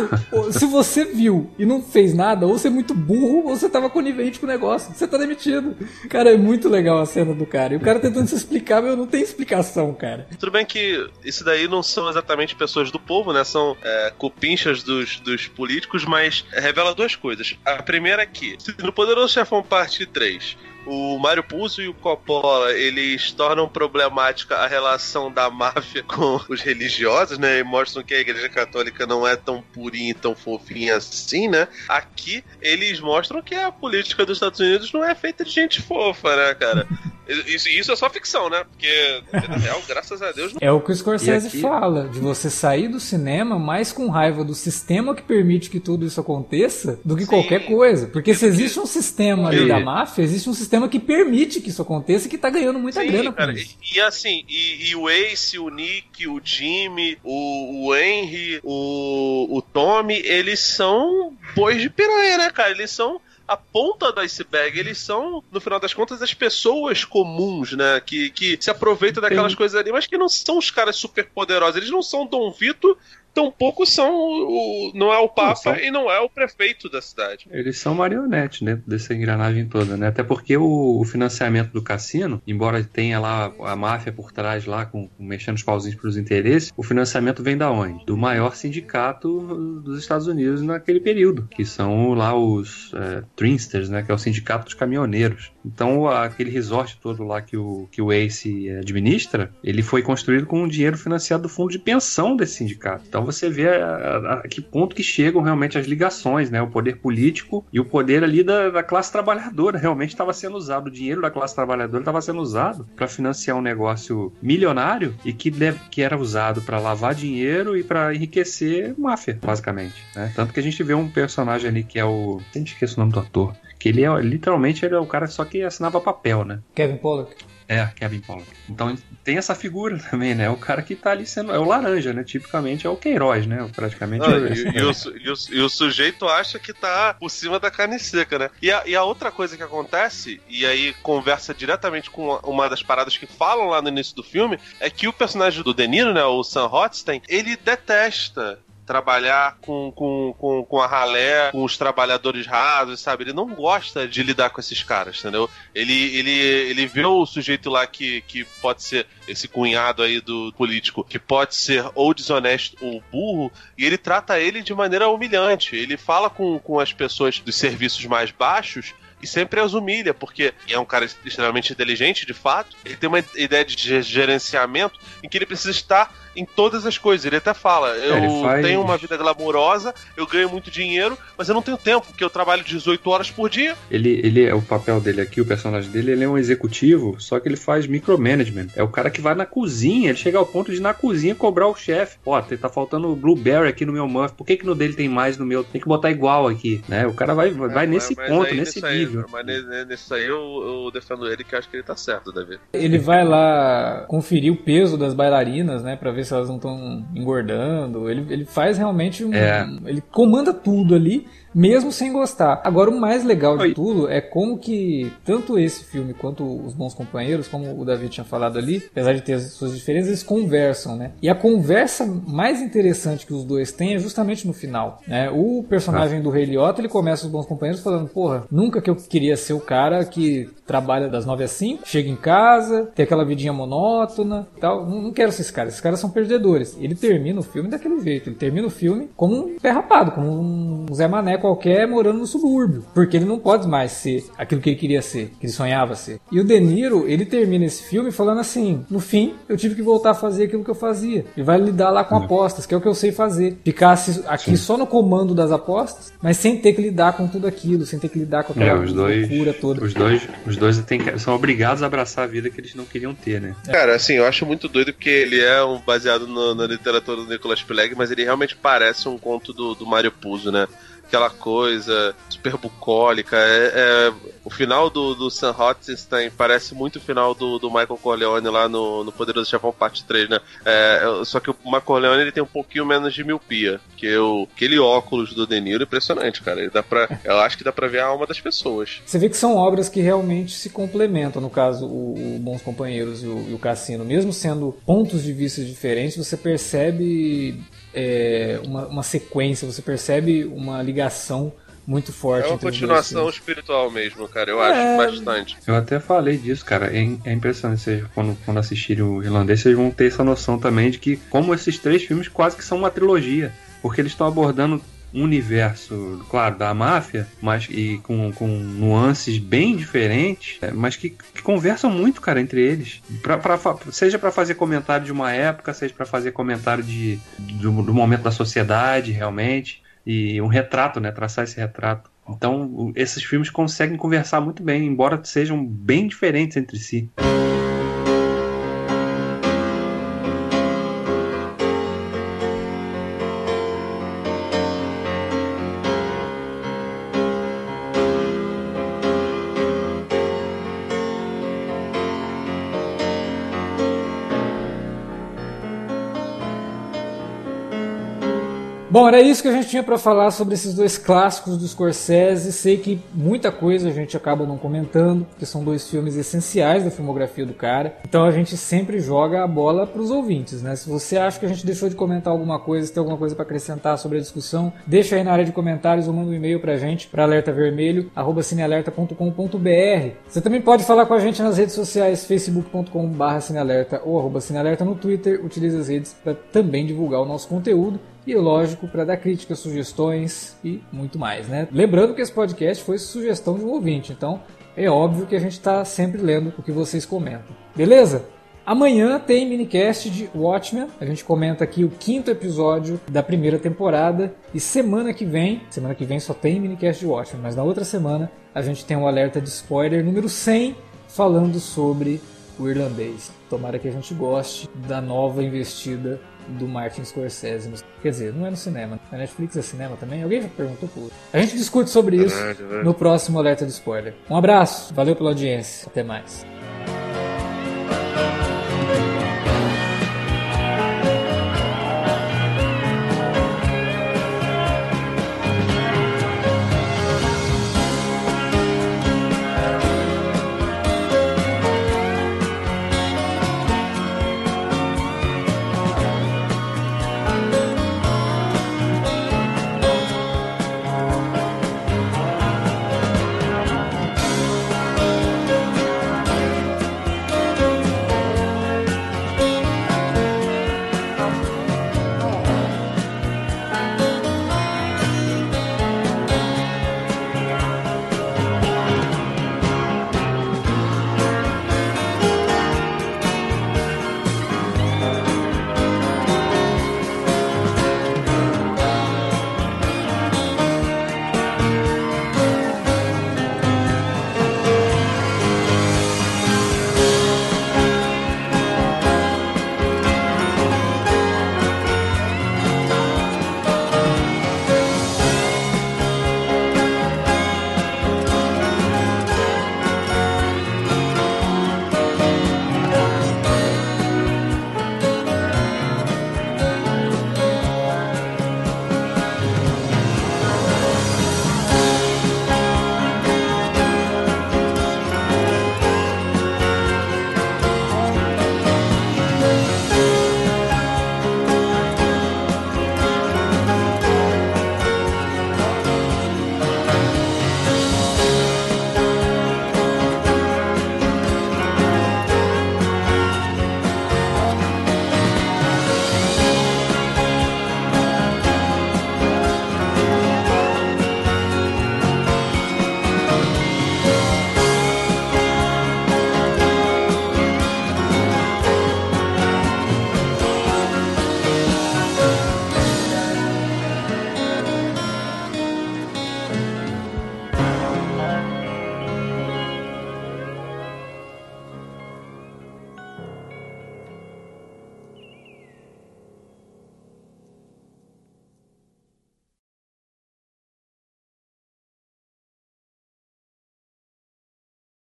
se você viu e não fez nada, ou você é muito burro, ou você tava conivente com o negócio. Você tá demitido. Cara, é muito legal a cena do cara. E o cara tentando se explicar, mas não tem explicação, cara. Tudo bem que isso daí não são exatamente pessoas do povo, né? São é, cupinchas dos, dos políticos, mas revela duas coisas. A primeira é que, no Poderoso Chefão Parte 3, o Mário Puzo e o Coppola, eles tornam problemática a relação da máfia (laughs) com os religiosos, né? E mostram que a igreja católica não é tão purinha e tão fofinha assim, né? Aqui, eles mostram que a política dos Estados Unidos não é feita de gente fofa, né, cara? (laughs) Isso, isso é só ficção, né? Porque, na real, graças a Deus. Não... É o que o Scorsese aqui... fala, de você sair do cinema mais com raiva do sistema que permite que tudo isso aconteça do que Sim. qualquer coisa. Porque se existe um sistema ali da máfia, existe um sistema que permite que isso aconteça e que tá ganhando muita Sim, grana cara, com isso. E, e assim, e, e, o Ace, o Nick, o Jimmy, o, o Henry, o, o Tommy, eles são bois de piranha, né, cara? Eles são a ponta do iceberg. Eles são, no final das contas, as pessoas comuns, né? Que, que se aproveitam daquelas Tem... coisas ali, mas que não são os caras super poderosos. Eles não são Dom Vito tampouco são o, não é o Papa são... e não é o prefeito da cidade. Eles são marionetes dentro dessa engrenagem toda, né? Até porque o, o financiamento do cassino, embora tenha lá a máfia por trás lá, com, mexendo os pauzinhos para os interesses, o financiamento vem da onde? Do maior sindicato dos Estados Unidos naquele período, que são lá os é, Trinsters, né? Que é o sindicato dos caminhoneiros. Então, aquele resort todo lá que o, que o Ace administra, ele foi construído com um dinheiro financiado do fundo de pensão desse sindicato. Então, você vê a, a, que ponto que chegam realmente as ligações, né? O poder político e o poder ali da, da classe trabalhadora realmente estava sendo usado. O dinheiro da classe trabalhadora estava sendo usado para financiar um negócio milionário e que, que era usado para lavar dinheiro e para enriquecer máfia, basicamente. Né? Tanto que a gente vê um personagem ali que é o. Eu esqueço o nome do ator. Que ele é literalmente ele é o cara só que assinava papel, né? Kevin Pollak. É, Kevin Pollak. Então tem essa figura também, né? O cara que tá ali sendo. É o laranja, né? Tipicamente é o Queiroz, né? Praticamente. Não, é e, e, o, e, o, e, o, sujeito acha que tá por cima da carne seca, né? E a, e a outra coisa que acontece, e aí conversa diretamente com uma das paradas que falam lá no início do filme, é que o personagem do Deniro, né? O Sam Rothstein, ele detesta trabalhar com, com, com, com a ralé, com os trabalhadores rasos, sabe? Ele não gosta de lidar com esses caras, entendeu? Ele, ele, ele vê o sujeito lá que, que pode ser esse cunhado aí do político, que pode ser ou desonesto ou burro, e ele trata ele de maneira humilhante. Ele fala com, com as pessoas dos serviços mais baixos e sempre as humilha, porque é um cara extremamente inteligente, de fato. Ele tem uma ideia de gerenciamento em que ele precisa estar em todas as coisas. Ele até fala: é, eu faz... tenho uma vida glamourosa, eu ganho muito dinheiro, mas eu não tenho tempo, porque eu trabalho 18 horas por dia. Ele, ele é o papel dele aqui, o personagem dele, ele é um executivo, só que ele faz micromanagement. É o cara que vai na cozinha, ele chega ao ponto de ir na cozinha cobrar o chefe. Ó, tá faltando blueberry aqui no meu muff, por que, que no dele tem mais no meu? Tem que botar igual aqui, né? O cara vai, vai é, nesse ponto, nesse nível. Aí, mas nesse aí eu, eu defendo ele que acho que ele tá certo, Davi. Ele vai lá conferir o peso das bailarinas, né, pra ver se elas não estão engordando. Ele, ele faz realmente um. É. Ele comanda tudo ali mesmo sem gostar. Agora, o mais legal de tudo é como que tanto esse filme quanto Os Bons Companheiros, como o David tinha falado ali, apesar de ter as suas diferenças, eles conversam, né? E a conversa mais interessante que os dois têm é justamente no final, né? O personagem ah. do Rei Liotta, ele começa Os Bons Companheiros falando, porra, nunca que eu queria ser o cara que trabalha das 9 às 5, chega em casa, tem aquela vidinha monótona tal. Não, não quero ser esse cara, esses caras são perdedores. Ele termina o filme daquele jeito, ele termina o filme como um pé rapado, como um Zé Mané qualquer morando no subúrbio. Porque ele não pode mais ser aquilo que ele queria ser, que ele sonhava ser. E o De Niro, ele termina esse filme falando assim: no fim, eu tive que voltar a fazer aquilo que eu fazia. Ele vai lidar lá com apostas, que é o que eu sei fazer. Ficasse aqui Sim. só no comando das apostas, mas sem ter que lidar com tudo aquilo, sem ter que lidar com aquela é, dois, loucura toda. Os dois, os dois tem, são obrigados a abraçar a vida que eles não queriam ter, né? Cara, assim, eu acho muito doido porque ele é um baseado no, na literatura do Nicolas Pilegg, mas ele realmente parece um conto do, do Mário Puzo, né? Aquela coisa super bucólica. É, é, o final do, do Sam Rothenstein parece muito o final do, do Michael Corleone lá no, no Poderoso Chefão Parte 3, né? É, só que o Michael Corleone ele tem um pouquinho menos de miopia. Que o, aquele óculos do De Niro é impressionante, cara. Ele dá pra, eu acho que dá pra ver a alma das pessoas. Você vê que são obras que realmente se complementam. No caso, o, o Bons Companheiros e o, e o Cassino. Mesmo sendo pontos de vista diferentes, você percebe é, uma, uma sequência, você percebe uma ligação muito forte. É uma continuação espiritual mesmo, cara. Eu é... acho bastante. Eu até falei disso, cara. É, é impressionante. Vocês, quando, quando assistirem o irlandês, vocês vão ter essa noção também de que, como esses três filmes quase que são uma trilogia. Porque eles estão abordando universo, claro, da máfia, mas e com, com nuances bem diferentes, é, mas que, que, conversam muito, cara, entre eles. Pra, pra seja para fazer comentário de uma época, seja para fazer comentário de, do, do momento da sociedade, realmente e um retrato, né? Traçar esse retrato Então, esses filmes conseguem conversar muito bem, embora sejam bem diferentes entre si. Bom, era isso que a gente tinha para falar sobre esses dois clássicos do Scorsese. Sei que muita coisa a gente acaba não comentando, porque são dois filmes essenciais da filmografia do cara. Então a gente sempre joga a bola para os ouvintes, né? Se você acha que a gente deixou de comentar alguma coisa, se tem alguma coisa para acrescentar sobre a discussão, deixa aí na área de comentários ou manda um e-mail pra gente para alertavermelho@cinealerta.com.br. Você também pode falar com a gente nas redes sociais facebook.com/cinealerta ou cinealerta no Twitter. Utilize as redes para também divulgar o nosso conteúdo e, lógico, para dar críticas, sugestões e muito mais, né? Lembrando que esse podcast foi sugestão de um ouvinte, então é óbvio que a gente está sempre lendo o que vocês comentam. Beleza? Amanhã tem minicast de Watchmen. A gente comenta aqui o quinto episódio da primeira temporada. E semana que vem, semana que vem só tem minicast de Watchmen, mas na outra semana a gente tem um alerta de spoiler número 100 falando sobre o irlandês. Tomara que a gente goste da nova investida do Martin Scorsese. Quer dizer, não é no cinema. A Netflix é cinema também? Alguém já perguntou por A gente discute sobre isso no próximo Alerta de Spoiler. Um abraço, valeu pela audiência, até mais.